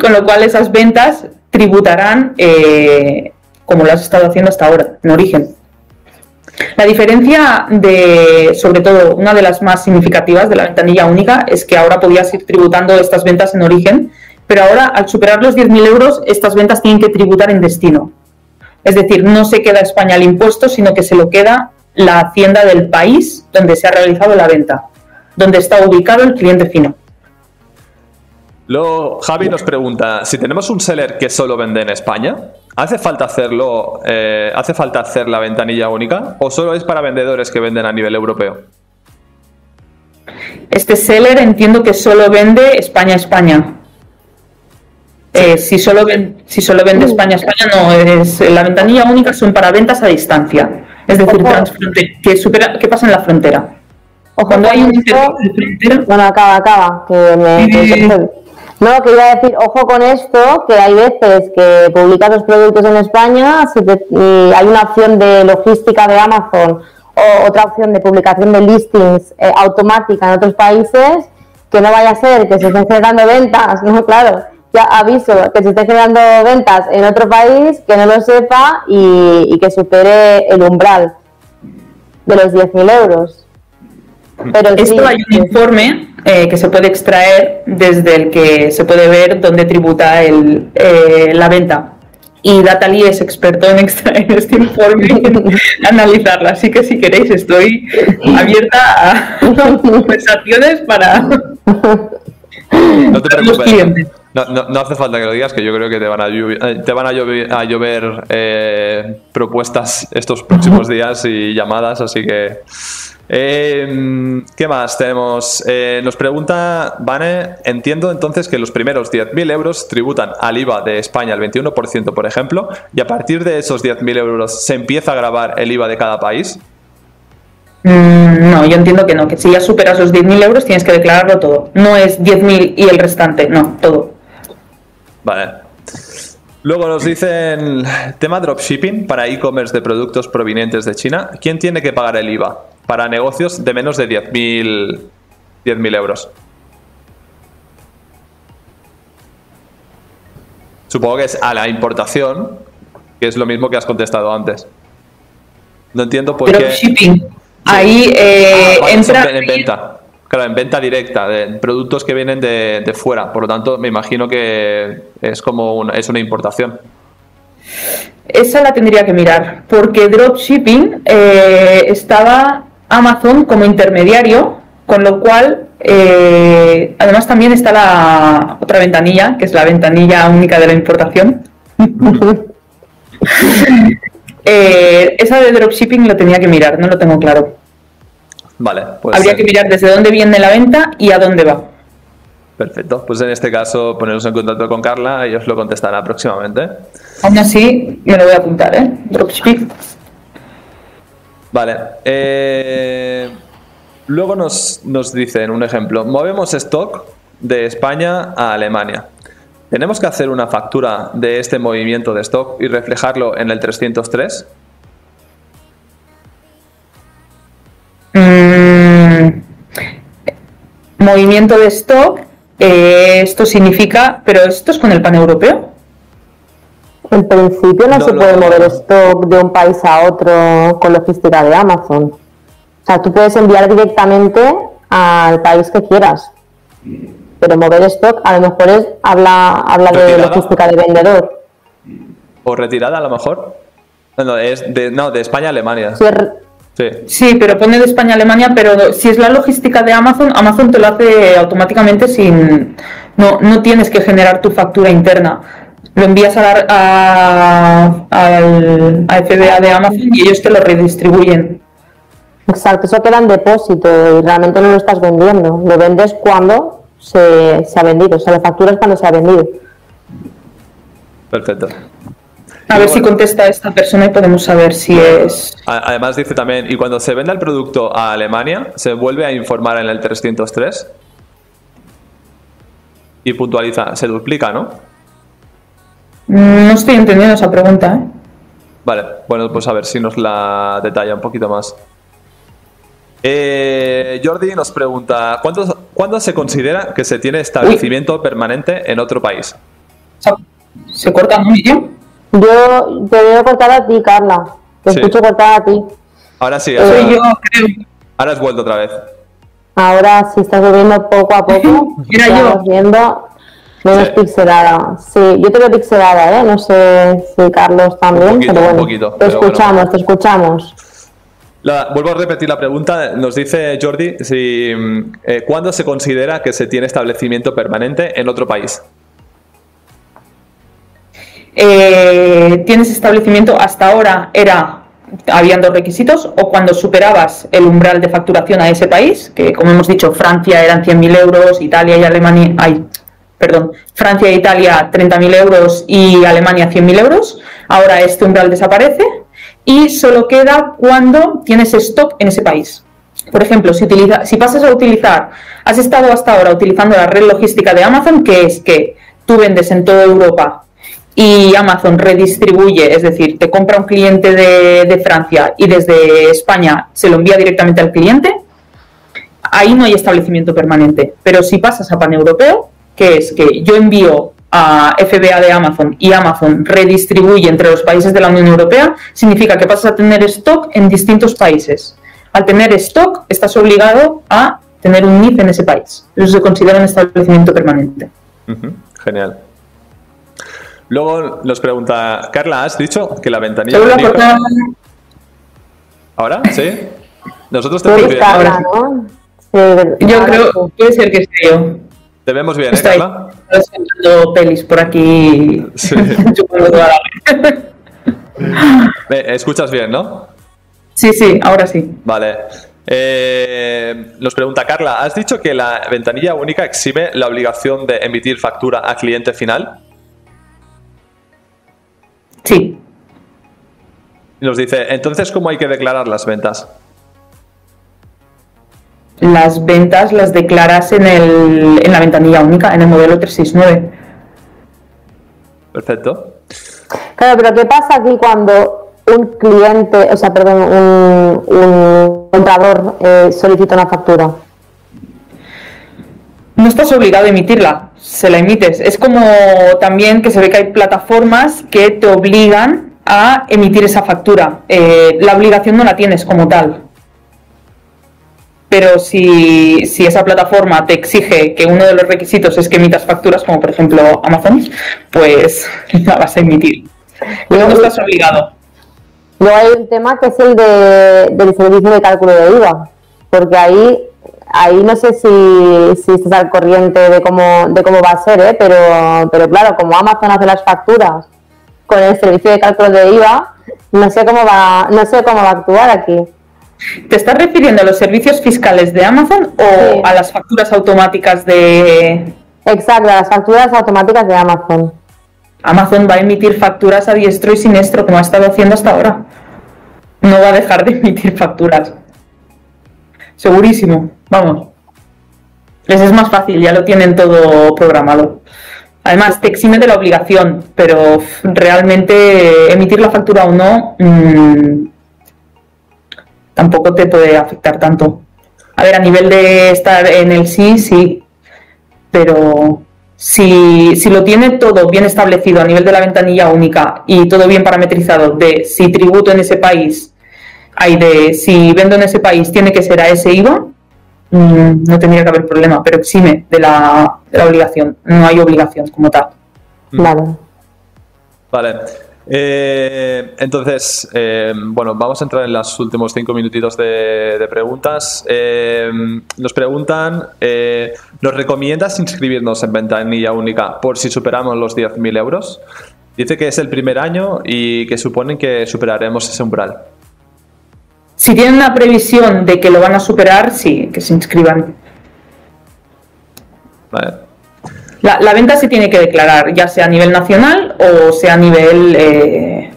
con lo cual esas ventas tributarán eh, como lo has estado haciendo hasta ahora, en origen. La diferencia de, sobre todo, una de las más significativas de la ventanilla única es que ahora podías ir tributando estas ventas en origen pero ahora al superar los 10.000 euros estas ventas tienen que tributar en destino. Es decir, no se queda España el impuesto, sino que se lo queda la hacienda del país donde se ha realizado la venta, donde está ubicado el cliente fino. Luego, Javi nos pregunta, si tenemos un seller que solo vende en España, ¿hace falta hacerlo, eh, hace falta hacer la ventanilla única o solo es para vendedores que venden a nivel europeo? Este seller entiendo que solo vende España-España. Eh, si, solo ven, si solo vende España, España no, es la ventanilla única son para ventas a distancia. Es decir, que, supera, que pasa en la frontera. O cuando hay un frontera. Bueno, acaba, acaba. Que me, No, que iba a decir, ojo con esto, que hay veces que publicas los productos en España y hay una opción de logística de Amazon o otra opción de publicación de listings eh, automática en otros países, que no vaya a ser que se estén generando ventas, ¿no? Claro ya aviso que se esté generando ventas en otro país, que no lo sepa y, que supere el umbral de los 10.000 euros. Pero Esto hay un informe eh, que se puede extraer desde el que se puede ver dónde tributa el, eh, la venta. Y Datali es experto en extraer este informe y analizarlo. Así que si queréis, estoy abierta a conversaciones para no te preocupes. No, hace falta que lo digas, que yo creo que te van a, eh, te van a llover, eh, propuestas estos próximos días y llamadas, así que... Em, ¿Qué más tenemos? Eh, nos pregunta Vane, entiendo entonces que los primeros 10.000 euros tributan al IVA de España el 21%, por ejemplo, y a partir de esos 10.000 euros se empieza a grabar el IVA de cada país. Mm, no, yo entiendo que no, que si ya superas los 10.000 euros tienes que declararlo todo. No es 10.000 y el restante, no, todo. Vale. Luego nos dicen tema dropshipping para e-commerce de productos provenientes de China. ¿Quién tiene que pagar el IVA para negocios de menos de 10.000 10 euros? Supongo que es a la importación, que es lo mismo que has contestado antes. No entiendo por qué. Dropshipping. Ahí eh, ah, entra. En venta. Claro, en venta directa, de productos que vienen de, fuera. Por lo tanto, me imagino que es como una, es una importación. Esa la tendría que mirar, porque dropshipping eh, estaba Amazon como intermediario, con lo cual, eh, además también está la otra ventanilla, que es la ventanilla única de la importación. Eh, esa de dropshipping lo tenía que mirar, no lo tengo claro. Vale, pues. Habría que mirar desde dónde viene la venta y a dónde va. Perfecto, pues en este caso poneros en contacto con Carla y os lo contestará próximamente. Aún así, me lo voy a apuntar, ¿eh? Dropshipping. Vale. Eh, luego nos, nos dicen un ejemplo. Movemos stock de España a Alemania. ¿Tenemos que hacer una factura de este movimiento de stock y reflejarlo en el 303? Mm, movimiento de stock, eh, esto significa, pero esto es con el pan europeo. En principio no, se puede mover stock de un país a otro con logística de Amazon. O sea, tú puedes enviar directamente al país que quieras. Pero mover stock a lo mejor es habla, habla de logística de vendedor. ¿O retirada a lo mejor? No, es de, no, de España a Alemania. Sí. pero pone de España a Alemania, pero si es la logística de Amazon, Amazon te lo hace automáticamente sin No, no tienes que generar tu factura interna. Lo envías a, la- a, al- a FBA de Amazon y ellos te lo redistribuyen. Exacto, eso queda en depósito y realmente no lo estás vendiendo. Lo vendes cuando se, se ha vendido, o sea, la factura es cuando se ha vendido. Perfecto. A ver si contesta esta persona y podemos saber si es. Además dice también, y cuando se venda el producto a Alemania, se vuelve a informar en el 303 y puntualiza, se duplica, ¿no? No estoy entendiendo esa pregunta, ¿eh? Vale, bueno, pues a ver si nos la detalla un poquito más. Eh, Jordi nos pregunta, ¿cuándo, ¿cuándo se considera que se tiene establecimiento permanente en otro país? Se- ¿Se corta, no, Miriam? Yo te veo cortada a ti, Carla. Te Sí. escucho cortada a ti. Ahora sí, Soy ahora, yo, creo. ahora has vuelto otra vez. Ahora sí estás subiendo poco a poco. Ya yo. viendo menos Sí. pixelada. Sí, yo te veo pixelada, ¿eh? No sé si Carlos también, Un poquito, pero bueno. un poquito, te pero bueno. escuchamos, te escuchamos. La- vuelvo a repetir la pregunta. Nos dice Jordi si mm, eh, ¿cuándo se considera que se tiene establecimiento permanente en otro país? Eh, tienes establecimiento hasta ahora era habían dos requisitos o cuando superabas el umbral de facturación a ese país que como hemos dicho Francia eran 100.000 euros Italia y Alemania ay, perdón Francia e Italia 30.000 euros y Alemania 100.000 euros ahora este umbral desaparece y solo queda cuando tienes stock en ese país. Por ejemplo, si, utiliza, si pasas a utilizar, has estado hasta ahora utilizando la red logística de Amazon, que es que tú vendes en toda Europa y Amazon redistribuye, es decir, te compra un cliente de, de Francia y desde España se lo envía directamente al cliente, ahí no hay establecimiento permanente. Pero si pasas a paneuropeo, que es que yo envío a FBA de Amazon y Amazon redistribuye entre los países de la Unión Europea, significa que pasas a tener stock en distintos países. Al tener stock, estás obligado a tener un NIF en ese país. Eso se considera un establecimiento permanente. Genial. Luego nos pregunta, Carla, ¿has dicho que la ventanilla Según la única- portada- ¿Ahora? ¿Sí? Nosotros te vemos bien. Carla, ahora ¿no? Sí, Yo creo, puede ser que sea yo. Te vemos bien, ¿eh, Estoy Carla? viendo pelis por aquí. Sí. la. Me escuchas bien, ¿no? sí, sí, ahora sí. Vale. Eh, nos pregunta Carla, ¿has dicho que la ventanilla única exhibe la obligación de emitir factura a cliente final? Sí. Nos dice, entonces, ¿cómo hay que declarar las ventas? Las ventas las declaras en, el, en la ventanilla única, en el modelo 369. Perfecto. Claro, pero ¿qué pasa aquí cuando un cliente, o sea, perdón, un, un comprador eh, solicita una factura? No estás obligado a emitirla, se la emites. Es como también que se ve que hay plataformas que te obligan a emitir esa factura. Eh, la obligación no la tienes como tal. Pero si, si esa plataforma te exige que uno de los requisitos es que emitas facturas, como por ejemplo Amazon, pues la vas a emitir. Pero no estás obligado. Luego hay un tema que es el de, del servicio de cálculo de IVA, porque ahí, ahí no sé si, si estás al corriente de cómo, de cómo va a ser, ¿eh? pero, pero claro, como Amazon hace las facturas con el servicio de cálculo de IVA, no sé cómo va, no sé cómo va a actuar aquí. ¿Te estás refiriendo a los servicios fiscales de Amazon o Sí. a las facturas automáticas de Exacto, las facturas automáticas de Amazon. Amazon? Va a emitir facturas a diestro y siniestro, como ha estado haciendo hasta ahora. No va a dejar de emitir facturas. Segurísimo, vamos. Les es más fácil, ya lo tienen todo programado. Además, te exime de la obligación, pero realmente emitir la factura o no mm, tampoco te puede afectar tanto. A ver, a nivel de estar en el sí, sí, pero si, si lo tiene todo bien establecido a nivel de la ventanilla única y todo bien parametrizado de si tributo en ese país, hay de si vendo en ese país tiene que ser a ese IVA, mm, no tendría que haber problema, pero exime de la, de la obligación, no hay obligación como tal. Mm. Vale. Vale. Eh, entonces, eh, bueno, vamos a entrar en los últimos cinco minutitos de, preguntas. Eh, nos preguntan, ¿nos recomiendas inscribirnos en ventanilla única por si superamos los 10.000 euros? Dice que es el primer año y que suponen que superaremos ese umbral. Si tienen una previsión de que lo van a superar, sí, que se inscriban. Vale. La, venta se tiene que declarar, ya sea a nivel nacional o sea a nivel eh,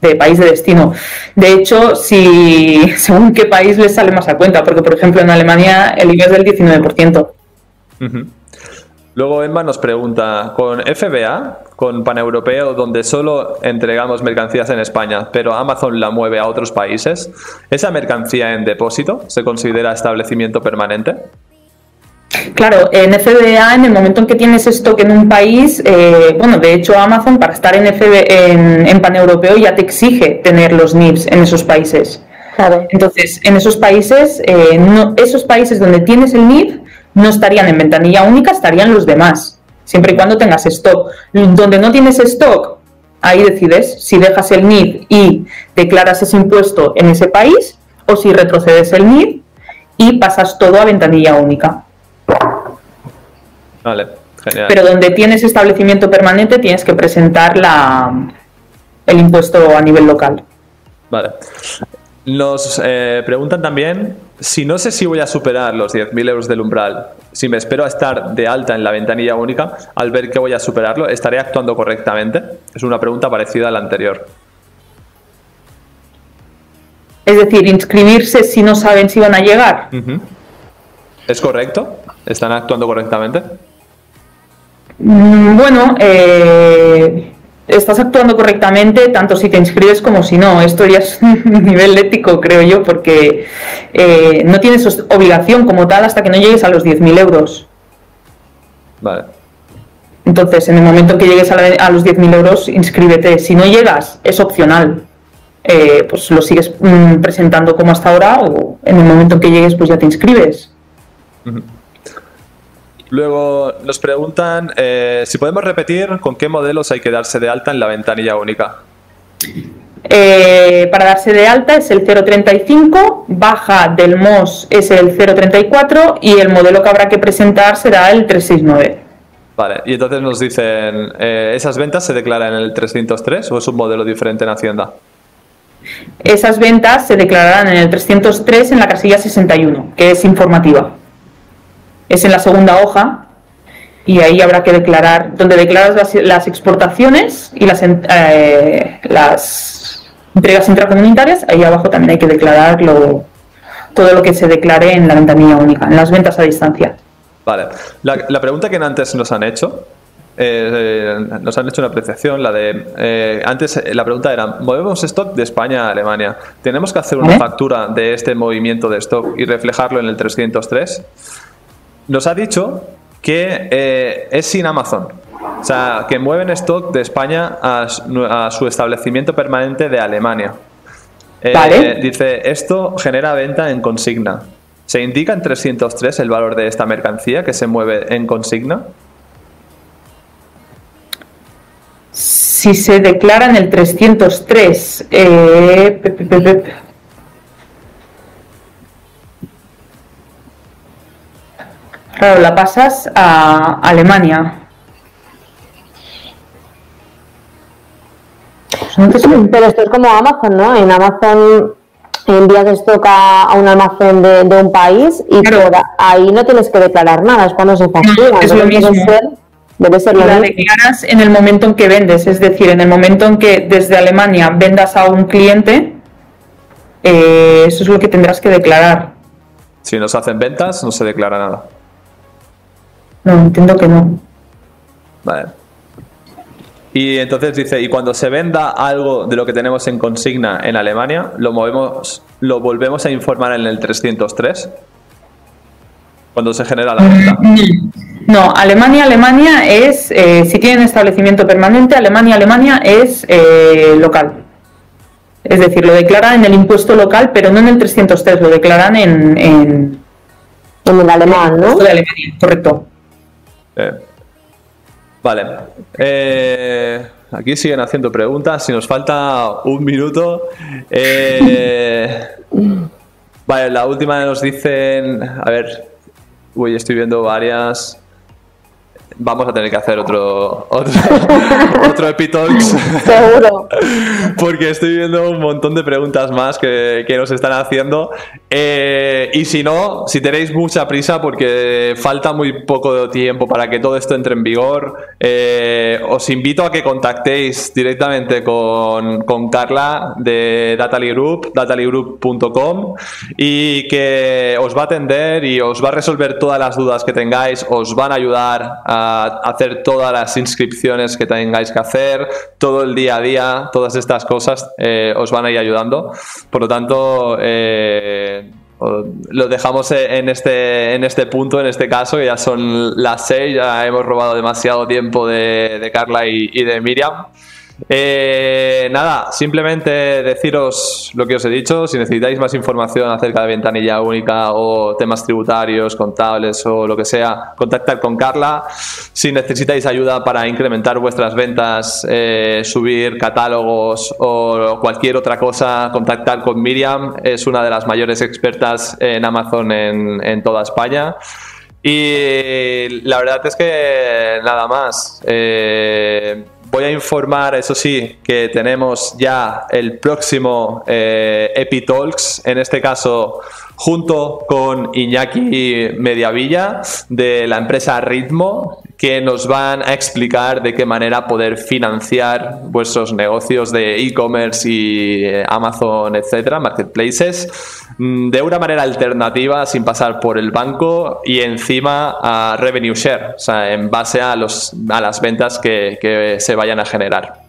de país de destino. De hecho, si según qué país les sale más a cuenta, porque por ejemplo en Alemania el IVA es del 19%. Luego Emma nos pregunta, con FBA, con Paneuropeo, donde solo entregamos mercancías en España, pero Amazon la mueve a otros países, ¿esa mercancía en depósito se considera establecimiento permanente? Claro, en FBA, en el momento en que tienes stock en un país, eh, bueno, de hecho Amazon para estar en, FB, en, paneuropeo ya te exige tener los NIPs en esos países. Entonces, en esos países, eh, no, esos países donde tienes el NIP no estarían en ventanilla única, estarían los demás, siempre y cuando tengas stock. Donde no tienes stock, ahí decides si dejas el NIP y declaras ese impuesto en ese país o si retrocedes el NIP y pasas todo a ventanilla única. Vale, genial. Pero donde tienes establecimiento permanente tienes que presentar la, el impuesto a nivel local. Vale. Nos eh, preguntan también si no sé si voy a superar los 10.000 euros del umbral, si me espero a estar de alta en la ventanilla única, al ver que voy a superarlo, ¿estaré actuando correctamente? Es una pregunta parecida a la anterior. Es decir, inscribirse si no saben si van a llegar. ¿Es correcto? ¿Están actuando correctamente? Mm, bueno, eh, estás actuando correctamente tanto si te inscribes como si no. Esto ya es un nivel ético, creo yo, porque eh, no tienes obligación como tal hasta que no llegues a los 10.000 euros. Vale. Entonces, en el momento que llegues a, los 10.000 euros, inscríbete. Si no llegas, es opcional. Eh, pues lo sigues mm, presentando como hasta ahora o en el momento en que llegues, pues ya te inscribes. Luego nos preguntan eh, si podemos repetir con qué modelos hay que darse de alta en la ventanilla única. Eh, para darse de alta es el 035, baja del MOS es el 034 y el modelo que habrá que presentar será el 369. Vale, y entonces nos dicen, eh, ¿esas ventas se declaran en el 303 o es un modelo diferente en Hacienda? Esas ventas se declararán en el 303 en la casilla 61, que es informativa es en la segunda hoja y ahí habrá que declarar, donde declaras las, exportaciones y las, eh, las entregas intracomunitarias, ahí abajo también hay que declarar todo lo que se declare en la ventanilla única, en las ventas a distancia. Vale. La, pregunta que antes nos han hecho, eh, nos han hecho una apreciación, la de, eh, antes la pregunta era, movemos stock de España a Alemania, ¿tenemos que hacer una factura de este movimiento de stock y reflejarlo en el 303? Nos ha dicho que eh, es sin Amazon. O sea, que mueven stock de España a, su establecimiento permanente de Alemania. Eh, dice, esto genera venta en consigna. ¿Se indica en 303 el valor de esta mercancía que se mueve en consigna? Si se declara en el 303, eh, Claro, la pasas a Alemania. Pero esto es como Amazon, ¿no? En Amazon envías esto a, un almacén de, un país y ahí no tienes que declarar nada, es cuando se factura. es lo mismo. Debe ser, lo la declaras en el momento en que vendes, es decir, en el momento en que desde Alemania vendas a un cliente, eh, eso es lo que tendrás que declarar. Si nos hacen ventas, no se declara nada. No, entiendo que no. Vale. Y entonces dice, y cuando se venda algo de lo que tenemos en consigna en Alemania, lo movemos, lo volvemos a informar en el 303 cuando se genera la venta. Mm, no, Alemania, Alemania es, eh, si tienen establecimiento permanente, Alemania, Alemania es eh, local. Es decir, lo declaran en el impuesto local, pero no en el 303, lo declaran en... En, el alemán, ¿no? De Alemania, correcto. Eh, Vale. Eh, aquí siguen haciendo preguntas. Si nos falta un minuto. Eh, vale, la última nos dicen. A ver. Uy, estoy viendo varias vamos a tener que hacer otro otro, otro Epitalks. Seguro. Porque estoy viendo un montón de preguntas más que, que nos están haciendo. Eh, y si no, si tenéis mucha prisa, porque falta muy poco tiempo para que todo esto entre en vigor, eh, os invito a que contactéis directamente con, con Carla de Dataly Group, datalygroup.com, y que os va a atender y os va a resolver todas las dudas que tengáis, os van a ayudar a hacer todas las inscripciones que tengáis que hacer, todo el día a día, todas estas cosas eh, os van a ir ayudando. Por lo tanto, eh, lo dejamos en este, en este punto, en este caso, ya son las seis, ya hemos robado demasiado tiempo de, Carla y de Miriam. Eh, nada, simplemente deciros lo que os he dicho. Si necesitáis más información acerca de ventanilla única o temas tributarios, contables o lo que sea, contactar con Carla. Si necesitáis ayuda para incrementar vuestras ventas, eh, subir catálogos o cualquier otra cosa, contactar con Miriam. Es una de las mayores expertas en Amazon en, en toda España. Y la verdad es que nada más. Eh, Voy a informar, eso sí, que tenemos ya el próximo eh, Epitalks, en este caso junto con Iñaki Mediavilla de la empresa Ritmo, que nos van a explicar de qué manera poder financiar vuestros negocios de e-commerce y eh, Amazon, etcétera, marketplaces, mm, de una manera alternativa, sin pasar por el banco y encima a revenue share, o sea, en base a, los, a las ventas que, se vayan a generar.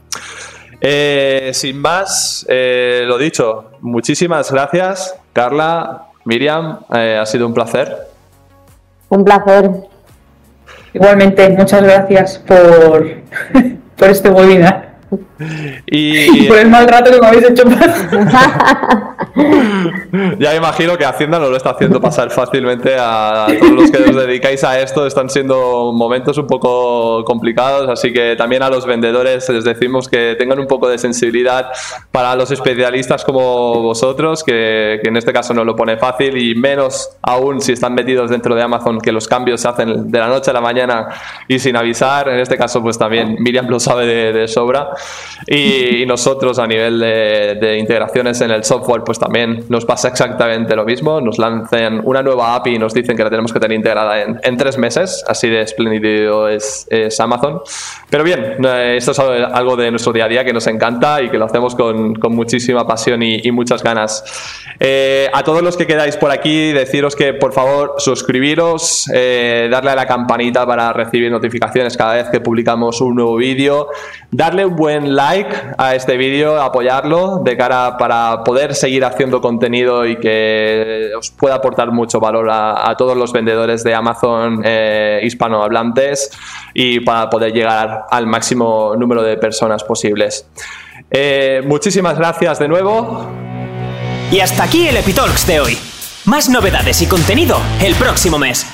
Eh, sin más, eh, lo dicho, muchísimas gracias, Carla, Miriam, ha sido un placer. Un placer. Igualmente, muchas gracias por, por este webinar. Y, por el mal rato que me habéis hecho ya imagino que Hacienda no lo está haciendo pasar fácilmente a todos los que os dedicáis a esto. Están siendo momentos un poco complicados, así que también a los vendedores les decimos que tengan un poco de sensibilidad para los especialistas como vosotros, que, en este caso no lo pone fácil y menos aún si están metidos dentro de Amazon, que los cambios se hacen de la noche a la mañana y sin avisar. En este caso, pues también Miriam lo sabe de, sobra. Y, nosotros a nivel de, integraciones en el software, pues también nos pasa exactamente lo mismo. Nos lanzan una nueva API y nos dicen que la tenemos que tener integrada en, tres meses. Así de espléndido es, Amazon. Pero bien, eh, esto es algo de nuestro día a día que nos encanta y que lo hacemos con, muchísima pasión y, muchas ganas. Eh, a todos los que quedáis por aquí, deciros que por favor suscribiros, eh, darle a la campanita para recibir notificaciones cada vez que publicamos un nuevo vídeo, darle un buen like a este vídeo, apoyarlo de cara para poder seguir haciendo contenido y que os pueda aportar mucho valor a, todos los vendedores de Amazon eh, hispanohablantes y para poder llegar al máximo número de personas posibles. Eh, muchísimas gracias de nuevo. Y hasta aquí el Epitalks de hoy. Más novedades y contenido el próximo mes.